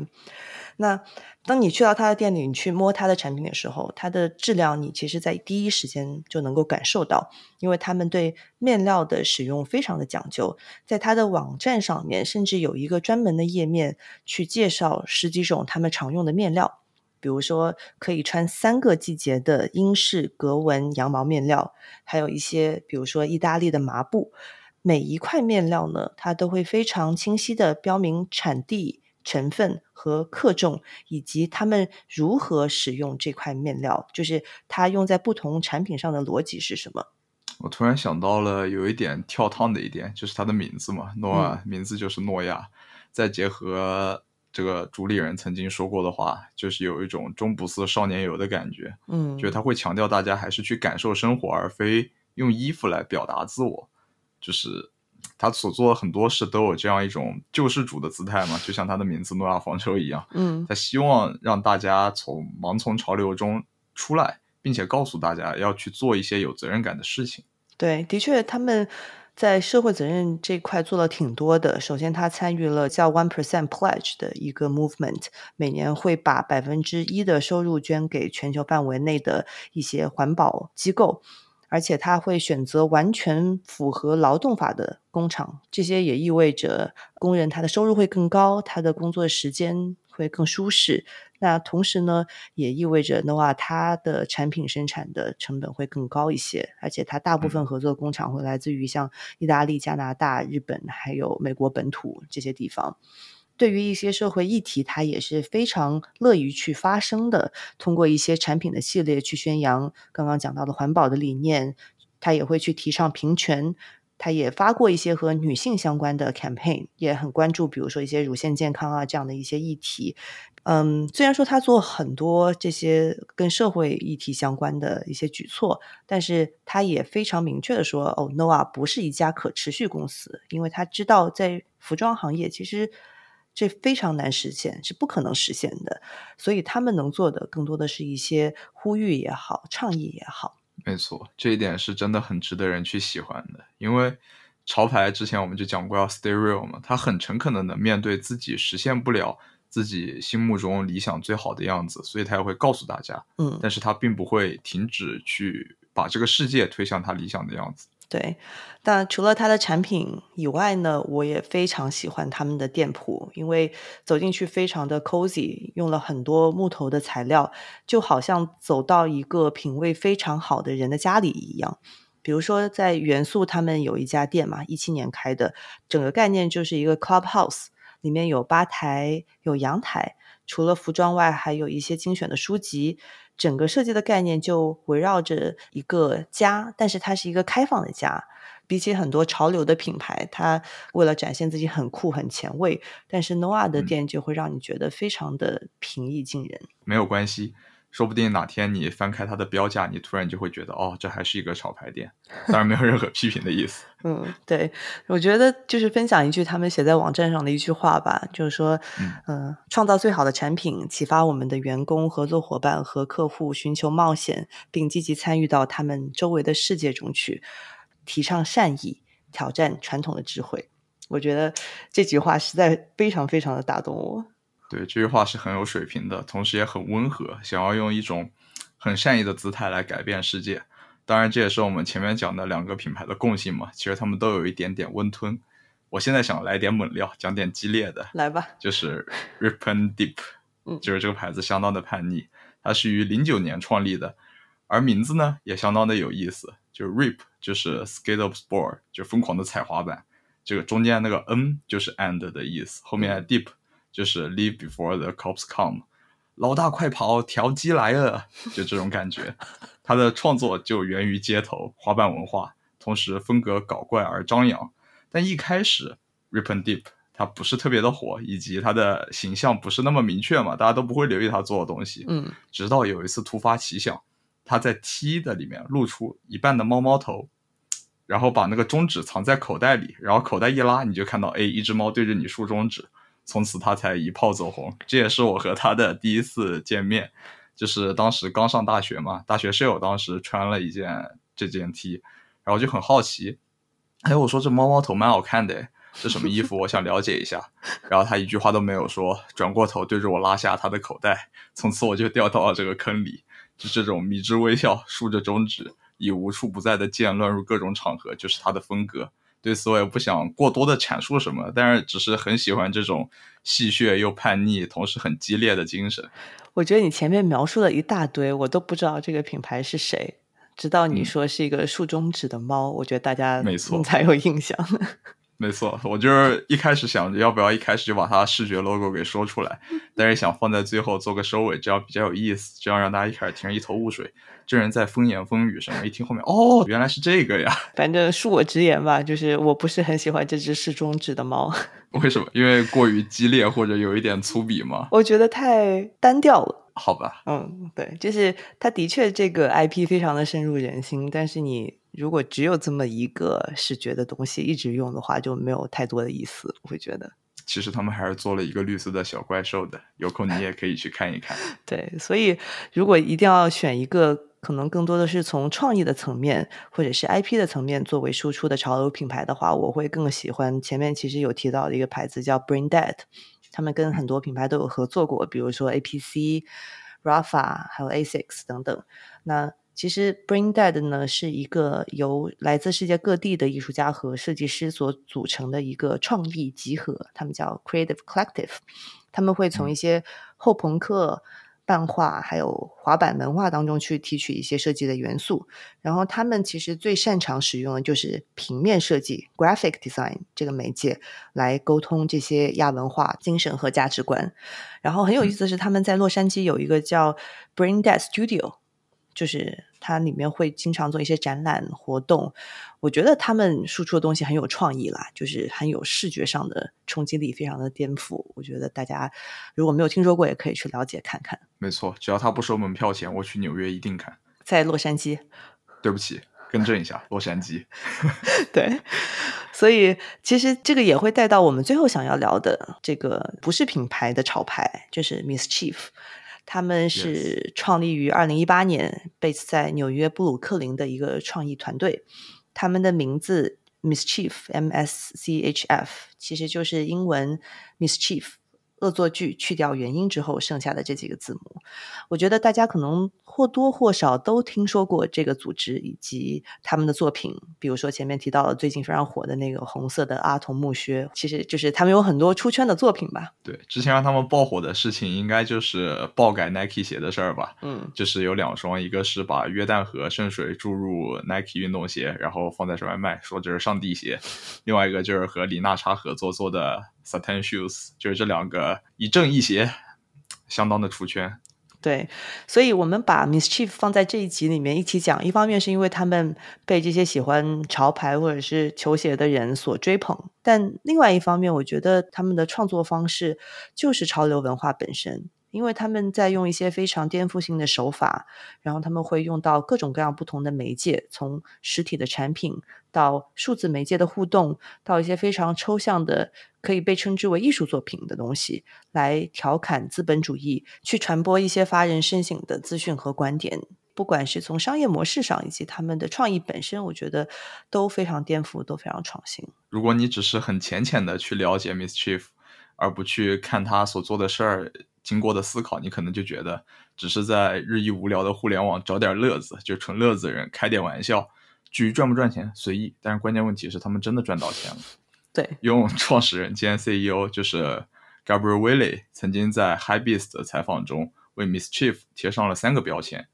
那当你去到他的店里，你去摸他的产品的时候，它的质量你其实在第一时间就能够感受到，因为他们对面料的使用非常的讲究，在他的网站上面甚至有一个专门的页面去介绍十几种他们常用的面料。比如说，可以穿三个季节的英式格纹羊毛面料，还有一些，比如说意大利的麻布。每一块面料呢，它都会非常清晰的标明产地、成分和克重，以及他们如何使用这块面料，就是它用在不同产品上的逻辑是什么。我突然想到了有一点跳烫的一点，就是它的名字嘛，诺亚，名字就是诺亚，再结合。这个主理人曾经说过的话，就是有一种终不似少年游的感觉。嗯，就是他会强调大家还是去感受生活，而非用衣服来表达自我。就是他所做的很多事都有这样一种救世主的姿态嘛，就像他的名字诺亚方舟一样。嗯，他希望让大家从盲从潮流中出来，并且告诉大家要去做一些有责任感的事情。对，的确，他们。在社会责任这块做了挺多的。首先，他参与了叫 One Percent Pledge 的一个 movement，每年会把百分之一的收入捐给全球范围内的一些环保机构，而且他会选择完全符合劳动法的工厂。这些也意味着工人他的收入会更高，他的工作时间会更舒适。那同时呢，也意味着 Nova 它的产品生产的成本会更高一些，而且它大部分合作工厂会来自于像意大利、加拿大、日本还有美国本土这些地方。对于一些社会议题，他也是非常乐于去发声的，通过一些产品的系列去宣扬刚刚讲到的环保的理念，他也会去提倡平权。他也发过一些和女性相关的 campaign，也很关注，比如说一些乳腺健康啊这样的一些议题。嗯，虽然说他做很多这些跟社会议题相关的一些举措，但是他也非常明确的说，哦，Noah 不是一家可持续公司，因为他知道在服装行业其实这非常难实现，是不可能实现的。所以他们能做的更多的是一些呼吁也好，倡议也好。没错，这一点是真的很值得人去喜欢的。因为潮牌之前我们就讲过要 stay real 嘛，他很诚恳的能面对自己实现不了自己心目中理想最好的样子，所以他也会告诉大家，嗯，但是他并不会停止去把这个世界推向他理想的样子。对，但除了它的产品以外呢，我也非常喜欢他们的店铺，因为走进去非常的 cozy，用了很多木头的材料，就好像走到一个品味非常好的人的家里一样。比如说在元素，他们有一家店嘛，一七年开的，整个概念就是一个 clubhouse，里面有吧台，有阳台，除了服装外，还有一些精选的书籍。整个设计的概念就围绕着一个家，但是它是一个开放的家。比起很多潮流的品牌，它为了展现自己很酷、很前卫，但是 Noah 的店就会让你觉得非常的平易近人。没有关系。说不定哪天你翻开它的标价，你突然就会觉得，哦，这还是一个潮牌店。当然没有任何批评的意思。<laughs> 嗯，对，我觉得就是分享一句他们写在网站上的一句话吧，就是说，嗯，创造最好的产品，启发我们的员工、合作伙伴和客户寻求冒险，并积极参与到他们周围的世界中去，提倡善意，挑战传统的智慧。我觉得这句话实在非常非常的打动我。对这句话是很有水平的，同时也很温和，想要用一种很善意的姿态来改变世界。当然，这也是我们前面讲的两个品牌的共性嘛。其实他们都有一点点温吞。我现在想来点猛料，讲点激烈的。来吧，就是 Rip and Deep，嗯，就是这个牌子相当的叛逆。它是于零九年创立的，而名字呢也相当的有意思，就是 Rip 就是 skate of sport，就疯狂的踩滑板。这个中间那个 N 就是 and 的意思，后面 deep 就是 leave before the cops come，老大快跑，调机来了，就这种感觉。他的创作就源于街头花瓣文化，同时风格搞怪而张扬。但一开始 rip and deep 他不是特别的火，以及他的形象不是那么明确嘛，大家都不会留意他做的东西。嗯，直到有一次突发奇想，他在 T 的里面露出一半的猫猫头。然后把那个中指藏在口袋里，然后口袋一拉，你就看到，哎，一只猫对着你竖中指，从此他才一炮走红。这也是我和他的第一次见面，就是当时刚上大学嘛，大学舍友当时穿了一件这件 T，然后就很好奇，哎，我说这猫猫头蛮好看的，这什么衣服？我想了解一下。然后他一句话都没有说，转过头对着我拉下他的口袋，从此我就掉到了这个坑里，就这种迷之微笑，竖着中指。以无处不在的剑乱入各种场合，就是他的风格。对此我也不想过多的阐述什么，但是只是很喜欢这种戏谑又叛逆，同时很激烈的精神。我觉得你前面描述了一大堆，我都不知道这个品牌是谁，直到你说是一个竖中指的猫，我觉得大家没错 <laughs> 才有印象。没错，我就是一开始想着要不要一开始就把它视觉 logo 给说出来，<laughs> 但是想放在最后做个收尾，这样比较有意思，这样让大家一开始听着一头雾水，这人在风言风语什么，一听后面哦，原来是这个呀。反正恕我直言吧，就是我不是很喜欢这只适中指的猫。<laughs> 为什么？因为过于激烈或者有一点粗鄙吗？我觉得太单调了。好吧，嗯，对，就是它的确这个 IP 非常的深入人心，但是你。如果只有这么一个视觉的东西一直用的话，就没有太多的意思。我会觉得，其实他们还是做了一个绿色的小怪兽的，有空你也可以去看一看。<laughs> 对，所以如果一定要选一个，可能更多的是从创意的层面或者是 IP 的层面作为输出的潮流品牌的话，我会更喜欢前面其实有提到的一个牌子叫 Brain Dead，他们跟很多品牌都有合作过，比如说 APC、Rafa 还有 Asics 等等。那其实，Brain Dead 呢是一个由来自世界各地的艺术家和设计师所组成的一个创意集合，他们叫 Creative Collective。他们会从一些后朋克、漫画还有滑板文化当中去提取一些设计的元素，然后他们其实最擅长使用的就是平面设计 （Graphic Design） 这个媒介来沟通这些亚文化精神和价值观。然后很有意思的是，他们在洛杉矶有一个叫 Brain Dead Studio。就是它里面会经常做一些展览活动，我觉得他们输出的东西很有创意啦，就是很有视觉上的冲击力，非常的颠覆。我觉得大家如果没有听说过，也可以去了解看看。没错，只要他不收门票钱，我去纽约一定看。在洛杉矶，对不起，更正一下，洛杉矶。<laughs> 对，所以其实这个也会带到我们最后想要聊的这个不是品牌的潮牌，就是 Miss Chief。他们是创立于二零一八年，base 在纽约布鲁克林的一个创意团队。他们的名字 Mischief，M S C H F，其实就是英文 Mischief。恶作剧去掉元音之后，剩下的这几个字母，我觉得大家可能或多或少都听说过这个组织以及他们的作品。比如说前面提到了最近非常火的那个红色的阿童木靴，其实就是他们有很多出圈的作品吧。对，之前让他们爆火的事情，应该就是爆改 Nike 鞋的事儿吧。嗯，就是有两双，一个是把约旦河圣水注入 Nike 运动鞋，然后放在上面卖，说这是上帝鞋；另外一个就是和李娜查合作做的。Satan Shoes，就是这两个一正一邪，相当的出圈。对，所以我们把 Mischief 放在这一集里面一起讲。一方面是因为他们被这些喜欢潮牌或者是球鞋的人所追捧，但另外一方面，我觉得他们的创作方式就是潮流文化本身。因为他们在用一些非常颠覆性的手法，然后他们会用到各种各样不同的媒介，从实体的产品到数字媒介的互动，到一些非常抽象的可以被称之为艺术作品的东西，来调侃资本主义，去传播一些发人深省的资讯和观点。不管是从商业模式上，以及他们的创意本身，我觉得都非常颠覆，都非常创新。如果你只是很浅浅的去了解 Mischief，而不去看他所做的事儿。经过的思考，你可能就觉得只是在日益无聊的互联网找点乐子，就纯乐子人开点玩笑。至于赚不赚钱，随意。但是关键问题是，他们真的赚到钱了。<laughs> 对，用创始人兼 CEO 就是 Gabriel Willey 曾经在 High Beast 的采访中为 Miss Chief 贴上了三个标签：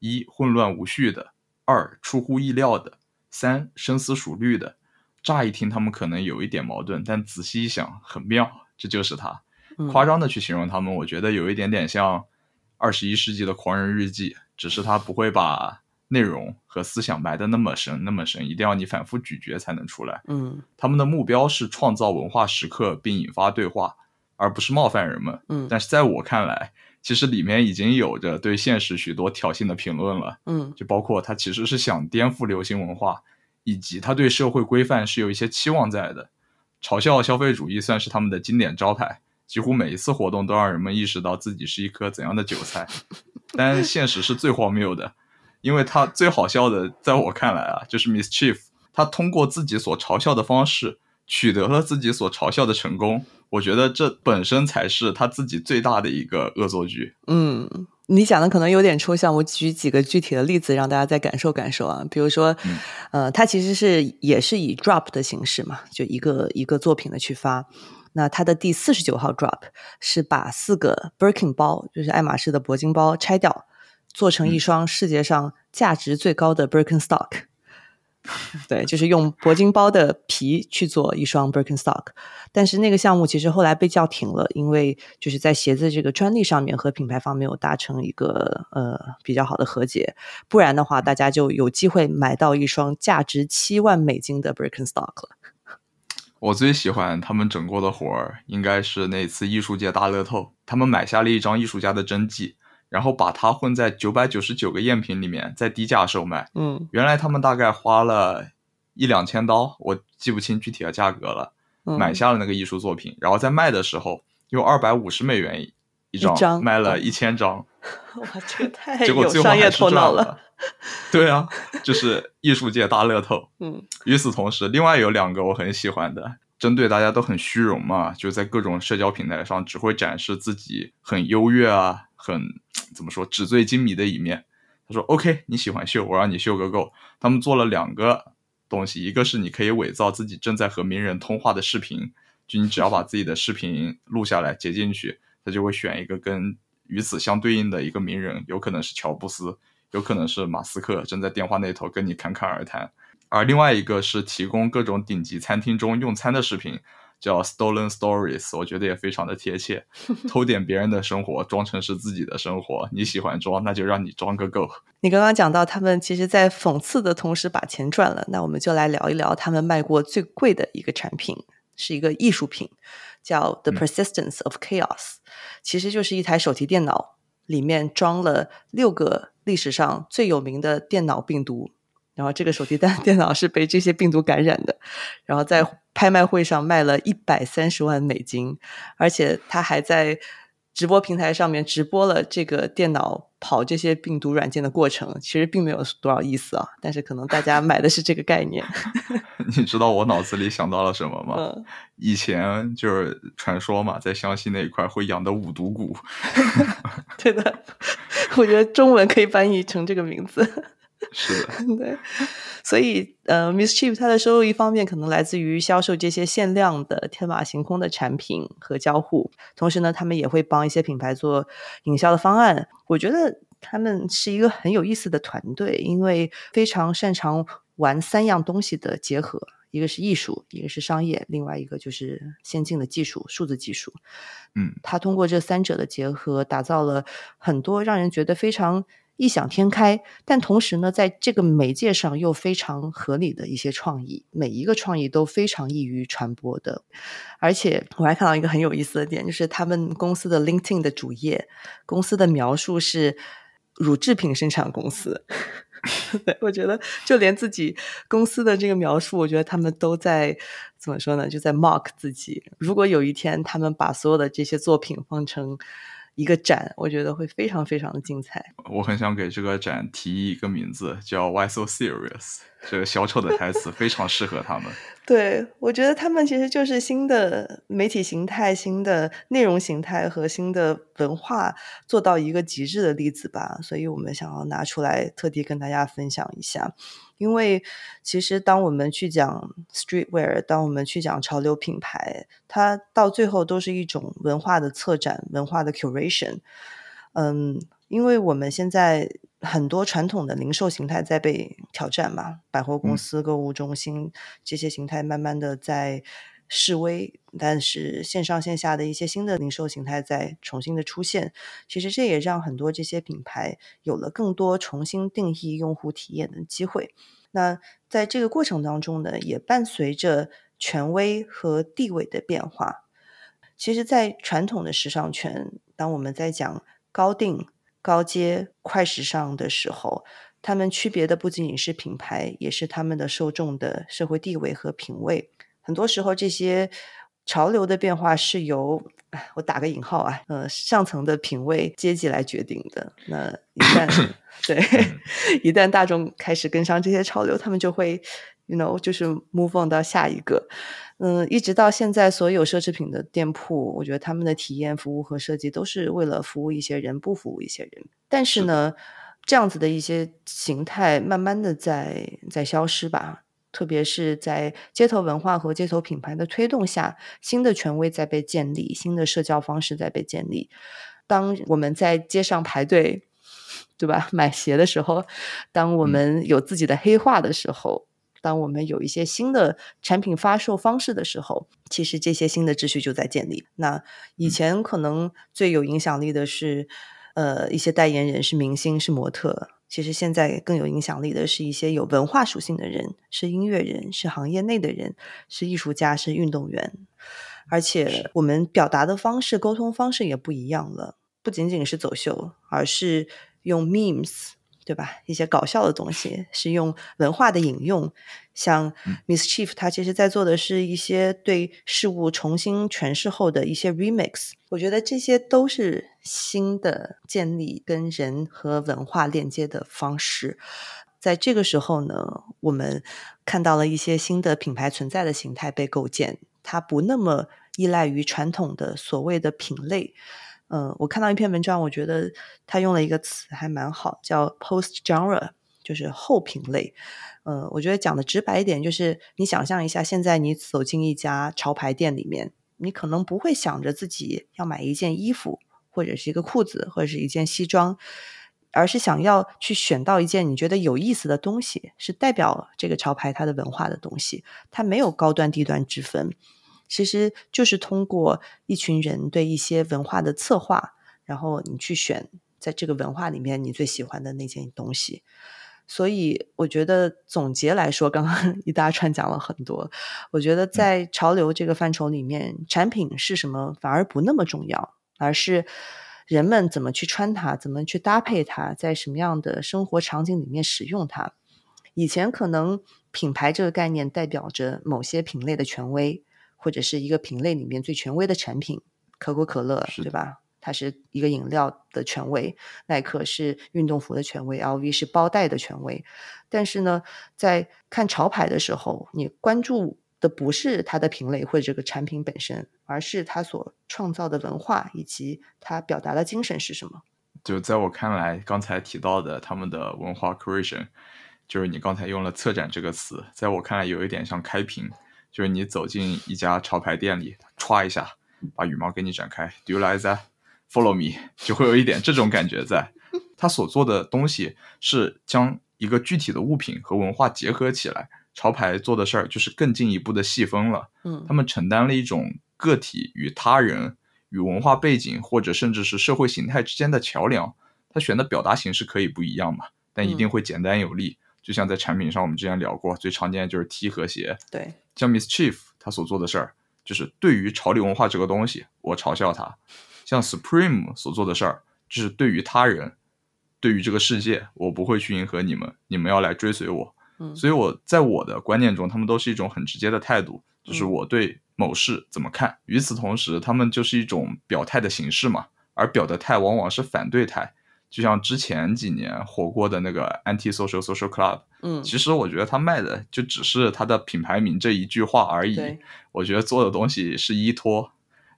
一、混乱无序的；二、出乎意料的；三深思熟虑的。乍一听他们可能有一点矛盾，但仔细一想很妙，这就是他。夸张的去形容他们，我觉得有一点点像二十一世纪的狂人日记，只是他不会把内容和思想埋的那么深那么深，一定要你反复咀嚼才能出来。嗯，他们的目标是创造文化时刻并引发对话，而不是冒犯人们。嗯，但是在我看来，其实里面已经有着对现实许多挑衅的评论了。嗯，就包括他其实是想颠覆流行文化，以及他对社会规范是有一些期望在的。嘲笑消费主义算是他们的经典招牌。几乎每一次活动都让人们意识到自己是一颗怎样的韭菜，但现实是最荒谬的，因为他最好笑的，在我看来啊，就是 mischief 他通过自己所嘲笑的方式取得了自己所嘲笑的成功。我觉得这本身才是他自己最大的一个恶作剧。嗯，你讲的可能有点抽象，我举几个具体的例子让大家再感受感受啊。比如说，呃，它其实是也是以 drop 的形式嘛，就一个一个作品的去发。那它的第四十九号 drop 是把四个 Birkin 包，就是爱马仕的铂金包拆掉，做成一双世界上价值最高的 Birkenstock。<laughs> 对，就是用铂金包的皮去做一双 Birkenstock。但是那个项目其实后来被叫停了，因为就是在鞋子这个专利上面和品牌方没有达成一个呃比较好的和解。不然的话，大家就有机会买到一双价值七万美金的 Birkenstock 了。我最喜欢他们整过的活儿，应该是那次艺术界大乐透。他们买下了一张艺术家的真迹，然后把它混在九百九十九个赝品里面，在低价售卖。嗯，原来他们大概花了一两千刀，我记不清具体的价格了，买下了那个艺术作品，然后在卖的时候用二百五十美元一张卖了一千张。<laughs> 哇，这个太结果最后商业头脑了。对啊，就是艺术界大乐透。嗯，与此同时，另外有两个我很喜欢的，针对大家都很虚荣嘛，就在各种社交平台上只会展示自己很优越啊，很怎么说纸醉金迷的一面。他说：“OK，你喜欢秀，我让你秀个够。”他们做了两个东西，一个是你可以伪造自己正在和名人通话的视频，就你只要把自己的视频录下来截进去，他就会选一个跟与此相对应的一个名人，有可能是乔布斯。有可能是马斯克正在电话那头跟你侃侃而谈，而另外一个是提供各种顶级餐厅中用餐的视频，叫 Stolen Stories，我觉得也非常的贴切，<laughs> 偷点别人的生活装成是自己的生活，你喜欢装那就让你装个够。你刚刚讲到他们其实在讽刺的同时把钱赚了，那我们就来聊一聊他们卖过最贵的一个产品，是一个艺术品，叫 The Persistence of Chaos，其实就是一台手提电脑。里面装了六个历史上最有名的电脑病毒，然后这个手提电 <laughs> 电脑是被这些病毒感染的，然后在拍卖会上卖了一百三十万美金，而且他还在。直播平台上面直播了这个电脑跑这些病毒软件的过程，其实并没有多少意思啊。但是可能大家买的是这个概念。<laughs> 你知道我脑子里想到了什么吗？以前就是传说嘛，在湘西那一块会养的五毒蛊。<laughs> 对的，我觉得中文可以翻译成这个名字。是的，<laughs> 对。所以，呃，Miss Chief 它的收入一方面可能来自于销售这些限量的天马行空的产品和交互，同时呢，他们也会帮一些品牌做营销的方案。我觉得他们是一个很有意思的团队，因为非常擅长玩三样东西的结合：一个是艺术，一个是商业，另外一个就是先进的技术，数字技术。嗯，他通过这三者的结合，打造了很多让人觉得非常。异想天开，但同时呢，在这个媒介上又非常合理的一些创意，每一个创意都非常易于传播的。而且我还看到一个很有意思的点，就是他们公司的 LinkedIn 的主页，公司的描述是乳制品生产公司。<laughs> 我觉得就连自己公司的这个描述，我觉得他们都在怎么说呢？就在 mark 自己。如果有一天他们把所有的这些作品放成。一个展，我觉得会非常非常的精彩。我很想给这个展提一个名字，叫 “Why So Serious”。这个小丑的台词非常适合他们。<laughs> 对，我觉得他们其实就是新的媒体形态、新的内容形态和新的文化做到一个极致的例子吧。所以我们想要拿出来，特地跟大家分享一下。因为其实当我们去讲 streetwear，当我们去讲潮流品牌，它到最后都是一种文化的策展、文化的 curation。嗯。因为我们现在很多传统的零售形态在被挑战嘛，百货公司、购物中心这些形态慢慢的在示威，但是线上线下的一些新的零售形态在重新的出现。其实这也让很多这些品牌有了更多重新定义用户体验的机会。那在这个过程当中呢，也伴随着权威和地位的变化。其实，在传统的时尚圈，当我们在讲高定、高阶、快时尚的时候，他们区别的不仅仅是品牌，也是他们的受众的社会地位和品味。很多时候，这些潮流的变化是由我打个引号啊，呃，上层的品味阶级来决定的。那一旦 <laughs> 对，一旦大众开始跟上这些潮流，他们就会，you know，就是 move on 到下一个。嗯，一直到现在，所有奢侈品的店铺，我觉得他们的体验、服务和设计都是为了服务一些人，不服务一些人。但是呢，这样子的一些形态，慢慢的在在消失吧。特别是在街头文化和街头品牌的推动下，新的权威在被建立，新的社交方式在被建立。当我们在街上排队，对吧？<laughs> 买鞋的时候，当我们有自己的黑化的时候。当我们有一些新的产品发售方式的时候，其实这些新的秩序就在建立。那以前可能最有影响力的是，呃，一些代言人是明星是模特。其实现在更有影响力的是一些有文化属性的人，是音乐人，是行业内的人，是艺术家，是运动员。而且我们表达的方式、沟通方式也不一样了，不仅仅是走秀，而是用 memes。对吧？一些搞笑的东西是用文化的引用，像 Miss Chief，他其实在做的是一些对事物重新诠释后的一些 remix。我觉得这些都是新的建立跟人和文化链接的方式。在这个时候呢，我们看到了一些新的品牌存在的形态被构建，它不那么依赖于传统的所谓的品类。嗯，我看到一篇文章，我觉得他用了一个词还蛮好，叫 post genre，就是后品类。嗯，我觉得讲的直白一点，就是你想象一下，现在你走进一家潮牌店里面，你可能不会想着自己要买一件衣服，或者是一个裤子，或者是一件西装，而是想要去选到一件你觉得有意思的东西，是代表这个潮牌它的文化的东西，它没有高端低端之分。其实就是通过一群人对一些文化的策划，然后你去选在这个文化里面你最喜欢的那件东西。所以我觉得总结来说，刚刚 <laughs> 一大串讲了很多。我觉得在潮流这个范畴里面，产品是什么反而不那么重要，而是人们怎么去穿它，怎么去搭配它，在什么样的生活场景里面使用它。以前可能品牌这个概念代表着某些品类的权威。或者是一个品类里面最权威的产品，可口可乐，对吧？它是一个饮料的权威，耐克是运动服的权威，LV 是包袋的权威。但是呢，在看潮牌的时候，你关注的不是它的品类或者这个产品本身，而是它所创造的文化以及它表达的精神是什么。就在我看来，刚才提到的他们的文化 creation，就是你刚才用了“策展”这个词，在我看来有一点像开屏。就是你走进一家潮牌店里，歘一下把羽毛给你展开，Do you like that? Follow me，就会有一点这种感觉在。他所做的东西是将一个具体的物品和文化结合起来。潮牌做的事儿就是更进一步的细分了。嗯，他们承担了一种个体与他人、与文化背景或者甚至是社会形态之间的桥梁。他选的表达形式可以不一样嘛，但一定会简单有力。就像在产品上，我们之前聊过，最常见的就是 T 和谐。对，像 Miss Chief 他所做的事儿，就是对于潮流文化这个东西，我嘲笑他；像 Supreme 所做的事儿，就是对于他人，对于这个世界，我不会去迎合你们，你们要来追随我。嗯，所以我在我的观念中，他们都是一种很直接的态度，就是我对某事怎么看。与此同时，他们就是一种表态的形式嘛，而表的态往往是反对态。就像之前几年火过的那个 Anti Social Social Club，嗯，其实我觉得他卖的就只是他的品牌名这一句话而已。我觉得做的东西是依托，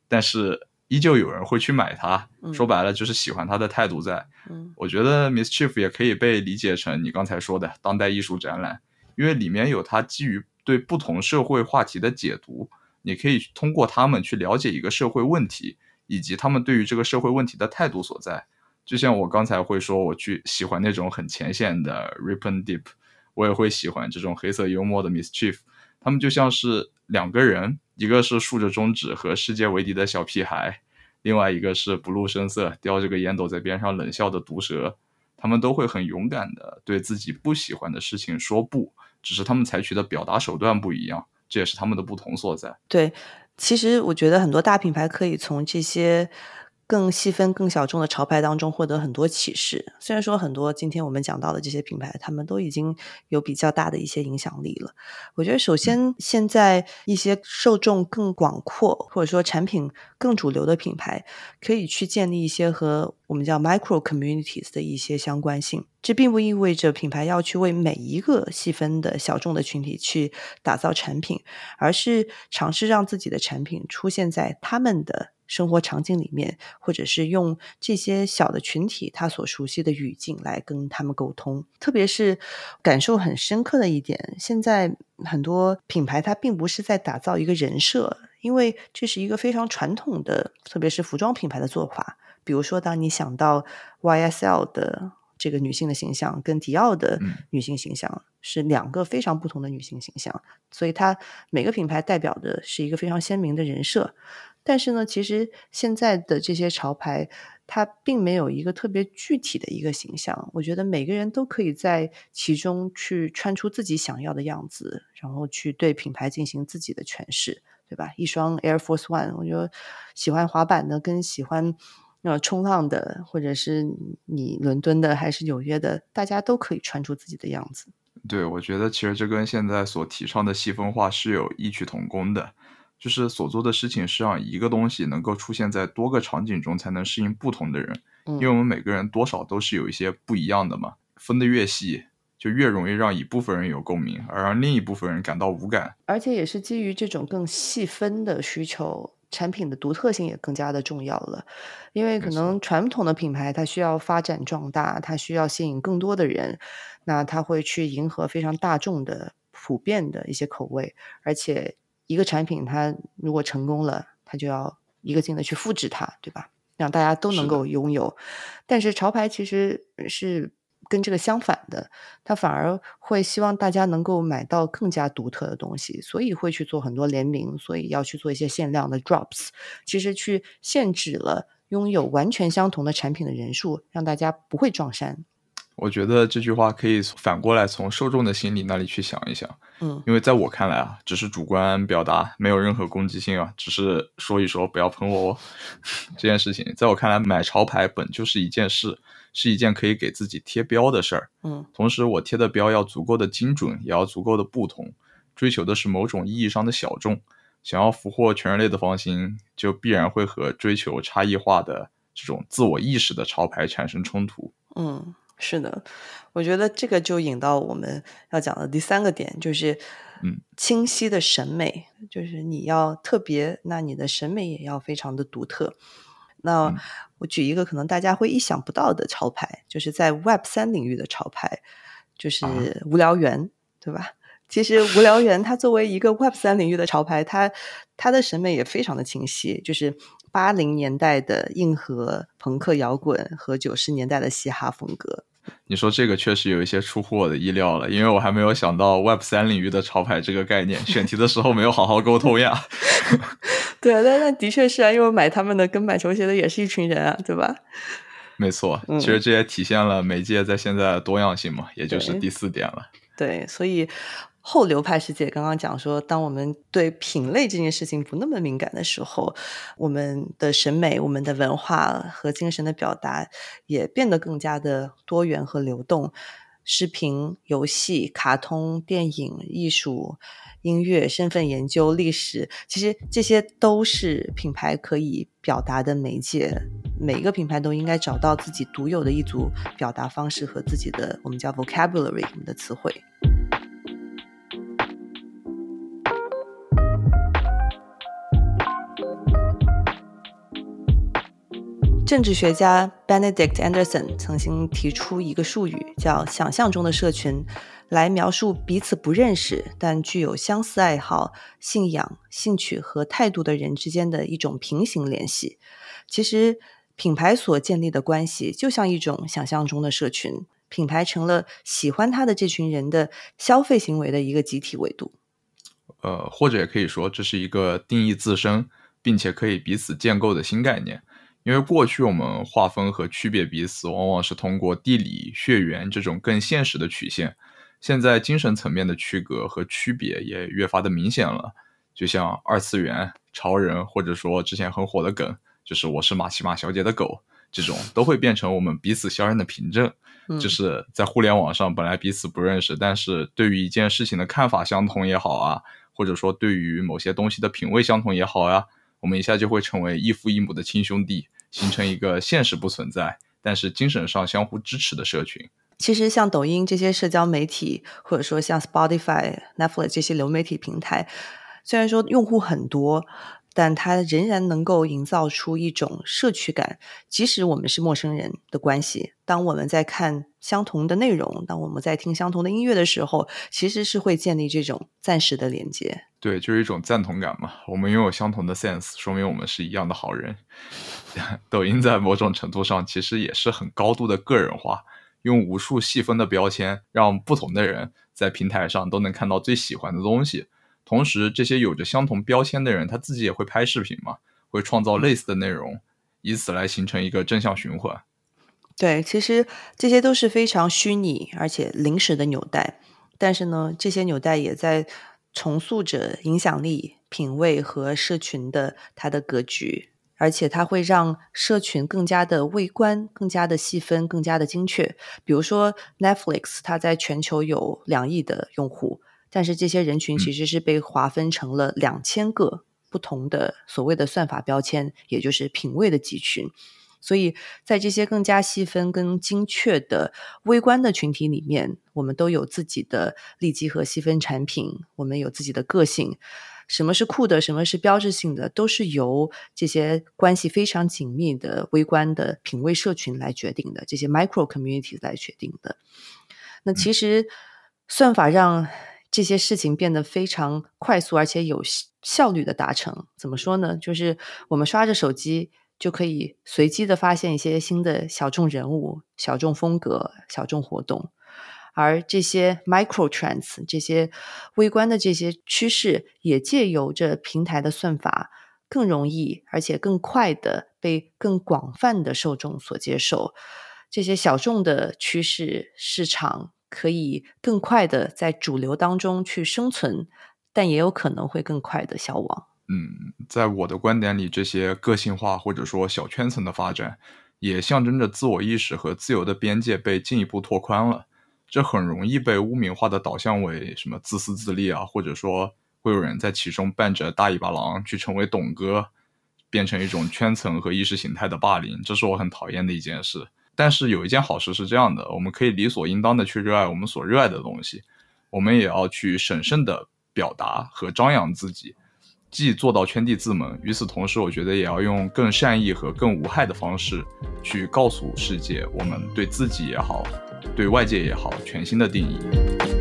但是依旧有人会去买它。说白了就是喜欢他的态度在。嗯，我觉得 Miss Chief 也可以被理解成你刚才说的当代艺术展览，因为里面有他基于对不同社会话题的解读，你可以通过他们去了解一个社会问题，以及他们对于这个社会问题的态度所在。就像我刚才会说，我去喜欢那种很前线的 Rip and Deep，我也会喜欢这种黑色幽默的 Mischief。他们就像是两个人，一个是竖着中指和世界为敌的小屁孩，另外一个是不露声色、叼着个烟斗在边上冷笑的毒蛇。他们都会很勇敢的对自己不喜欢的事情说不，只是他们采取的表达手段不一样，这也是他们的不同所在。对，其实我觉得很多大品牌可以从这些。更细分、更小众的潮牌当中获得很多启示。虽然说很多今天我们讲到的这些品牌，他们都已经有比较大的一些影响力了。我觉得，首先现在一些受众更广阔，或者说产品更主流的品牌，可以去建立一些和我们叫 micro communities 的一些相关性。这并不意味着品牌要去为每一个细分的小众的群体去打造产品，而是尝试让自己的产品出现在他们的。生活场景里面，或者是用这些小的群体他所熟悉的语境来跟他们沟通。特别是感受很深刻的一点，现在很多品牌它并不是在打造一个人设，因为这是一个非常传统的，特别是服装品牌的做法。比如说，当你想到 YSL 的这个女性的形象，跟迪奥的女性形象是两个非常不同的女性形象，所以它每个品牌代表的是一个非常鲜明的人设。但是呢，其实现在的这些潮牌，它并没有一个特别具体的一个形象。我觉得每个人都可以在其中去穿出自己想要的样子，然后去对品牌进行自己的诠释，对吧？一双 Air Force One，我觉得喜欢滑板的跟喜欢呃冲浪的，或者是你伦敦的还是纽约的，大家都可以穿出自己的样子。对，我觉得其实这跟现在所提倡的细分化是有异曲同工的。就是所做的事情是让一个东西能够出现在多个场景中，才能适应不同的人。因为我们每个人多少都是有一些不一样的嘛。分得越细，就越容易让一部分人有共鸣，而让另一部分人感到无感。而且也是基于这种更细分的需求，产品的独特性也更加的重要了。因为可能传统的品牌它需要发展壮大，它需要吸引更多的人，那它会去迎合非常大众的普遍的一些口味，而且。一个产品，它如果成功了，它就要一个劲的去复制它，对吧？让大家都能够拥有。但是潮牌其实是跟这个相反的，它反而会希望大家能够买到更加独特的东西，所以会去做很多联名，所以要去做一些限量的 drops，其实去限制了拥有完全相同的产品的人数，让大家不会撞衫。我觉得这句话可以反过来从受众的心理那里去想一想，嗯，因为在我看来啊，只是主观表达，没有任何攻击性啊，只是说一说，不要喷我哦。<laughs> 这件事情，在我看来，买潮牌本就是一件事，是一件可以给自己贴标的事儿，嗯，同时我贴的标要足够的精准，也要足够的不同，追求的是某种意义上的小众。想要俘获全人类的芳心，就必然会和追求差异化的这种自我意识的潮牌产生冲突，嗯。是的，我觉得这个就引到我们要讲的第三个点，就是，嗯，清晰的审美，就是你要特别，那你的审美也要非常的独特。那我举一个可能大家会意想不到的潮牌，就是在 Web 三领域的潮牌，就是无聊猿，对吧？其实无聊猿它作为一个 Web 三领域的潮牌，它它的审美也非常的清晰，就是。八零年代的硬核朋克摇滚和九十年代的嘻哈风格，你说这个确实有一些出乎我的意料了，因为我还没有想到 Web 三领域的潮牌这个概念，选题的时候没有好好沟通呀。<laughs> 对啊，但但的确是啊，因为买他们的跟买球鞋的也是一群人啊，对吧？没错，其实这也体现了媒介在现在的多样性嘛，也就是第四点了。对，所以。后流派世界刚刚讲说，当我们对品类这件事情不那么敏感的时候，我们的审美、我们的文化和精神的表达也变得更加的多元和流动。视频、游戏、卡通、电影、艺术、音乐、身份研究、历史，其实这些都是品牌可以表达的媒介。每一个品牌都应该找到自己独有的一组表达方式和自己的我们叫 vocabulary 我们的词汇。政治学家 Benedict Anderson 曾经提出一个术语，叫“想象中的社群”，来描述彼此不认识但具有相似爱好、信仰、兴趣和态度的人之间的一种平行联系。其实，品牌所建立的关系就像一种想象中的社群，品牌成了喜欢它的这群人的消费行为的一个集体维度。呃，或者也可以说，这是一个定义自身，并且可以彼此建构的新概念。因为过去我们划分和区别彼此，往往是通过地理、血缘这种更现实的曲线。现在精神层面的区隔和区别也越发的明显了。就像二次元、潮人，或者说之前很火的梗，就是我是马奇马小姐的狗，这种都会变成我们彼此相认的凭证。就是在互联网上本来彼此不认识，但是对于一件事情的看法相同也好啊，或者说对于某些东西的品味相同也好呀，我们一下就会成为异父异母的亲兄弟。形成一个现实不存在，但是精神上相互支持的社群。其实，像抖音这些社交媒体，或者说像 Spotify、Netflix 这些流媒体平台，虽然说用户很多。但它仍然能够营造出一种社区感，即使我们是陌生人的关系。当我们在看相同的内容，当我们在听相同的音乐的时候，其实是会建立这种暂时的连接。对，就是一种赞同感嘛。我们拥有相同的 sense，说明我们是一样的好人。<laughs> 抖音在某种程度上其实也是很高度的个人化，用无数细分的标签，让不同的人在平台上都能看到最喜欢的东西。同时，这些有着相同标签的人，他自己也会拍视频嘛，会创造类似的内容，以此来形成一个正向循环。对，其实这些都是非常虚拟而且临时的纽带，但是呢，这些纽带也在重塑着影响力、品味和社群的它的格局，而且它会让社群更加的微观、更加的细分、更加的精确。比如说，Netflix，它在全球有两亿的用户。但是这些人群其实是被划分成了两千个不同的所谓的算法标签，也就是品味的集群。所以在这些更加细分、更精确的微观的群体里面，我们都有自己的利基和细分产品，我们有自己的个性。什么是酷的，什么是标志性的，都是由这些关系非常紧密的微观的品味社群来决定的，这些 micro community 来决定的。那其实算法让这些事情变得非常快速，而且有效率的达成。怎么说呢？就是我们刷着手机就可以随机的发现一些新的小众人物、小众风格、小众活动，而这些 micro trends 这些微观的这些趋势，也借由着平台的算法，更容易而且更快的被更广泛的受众所接受。这些小众的趋势市场。可以更快的在主流当中去生存，但也有可能会更快的消亡。嗯，在我的观点里，这些个性化或者说小圈层的发展，也象征着自我意识和自由的边界被进一步拓宽了。这很容易被污名化的导向为什么自私自利啊，或者说会有人在其中扮着大尾巴狼去成为董哥，变成一种圈层和意识形态的霸凌，这是我很讨厌的一件事。但是有一件好事是这样的，我们可以理所应当的去热爱我们所热爱的东西，我们也要去审慎的表达和张扬自己，既做到圈地自萌，与此同时，我觉得也要用更善意和更无害的方式去告诉世界，我们对自己也好，对外界也好，全新的定义。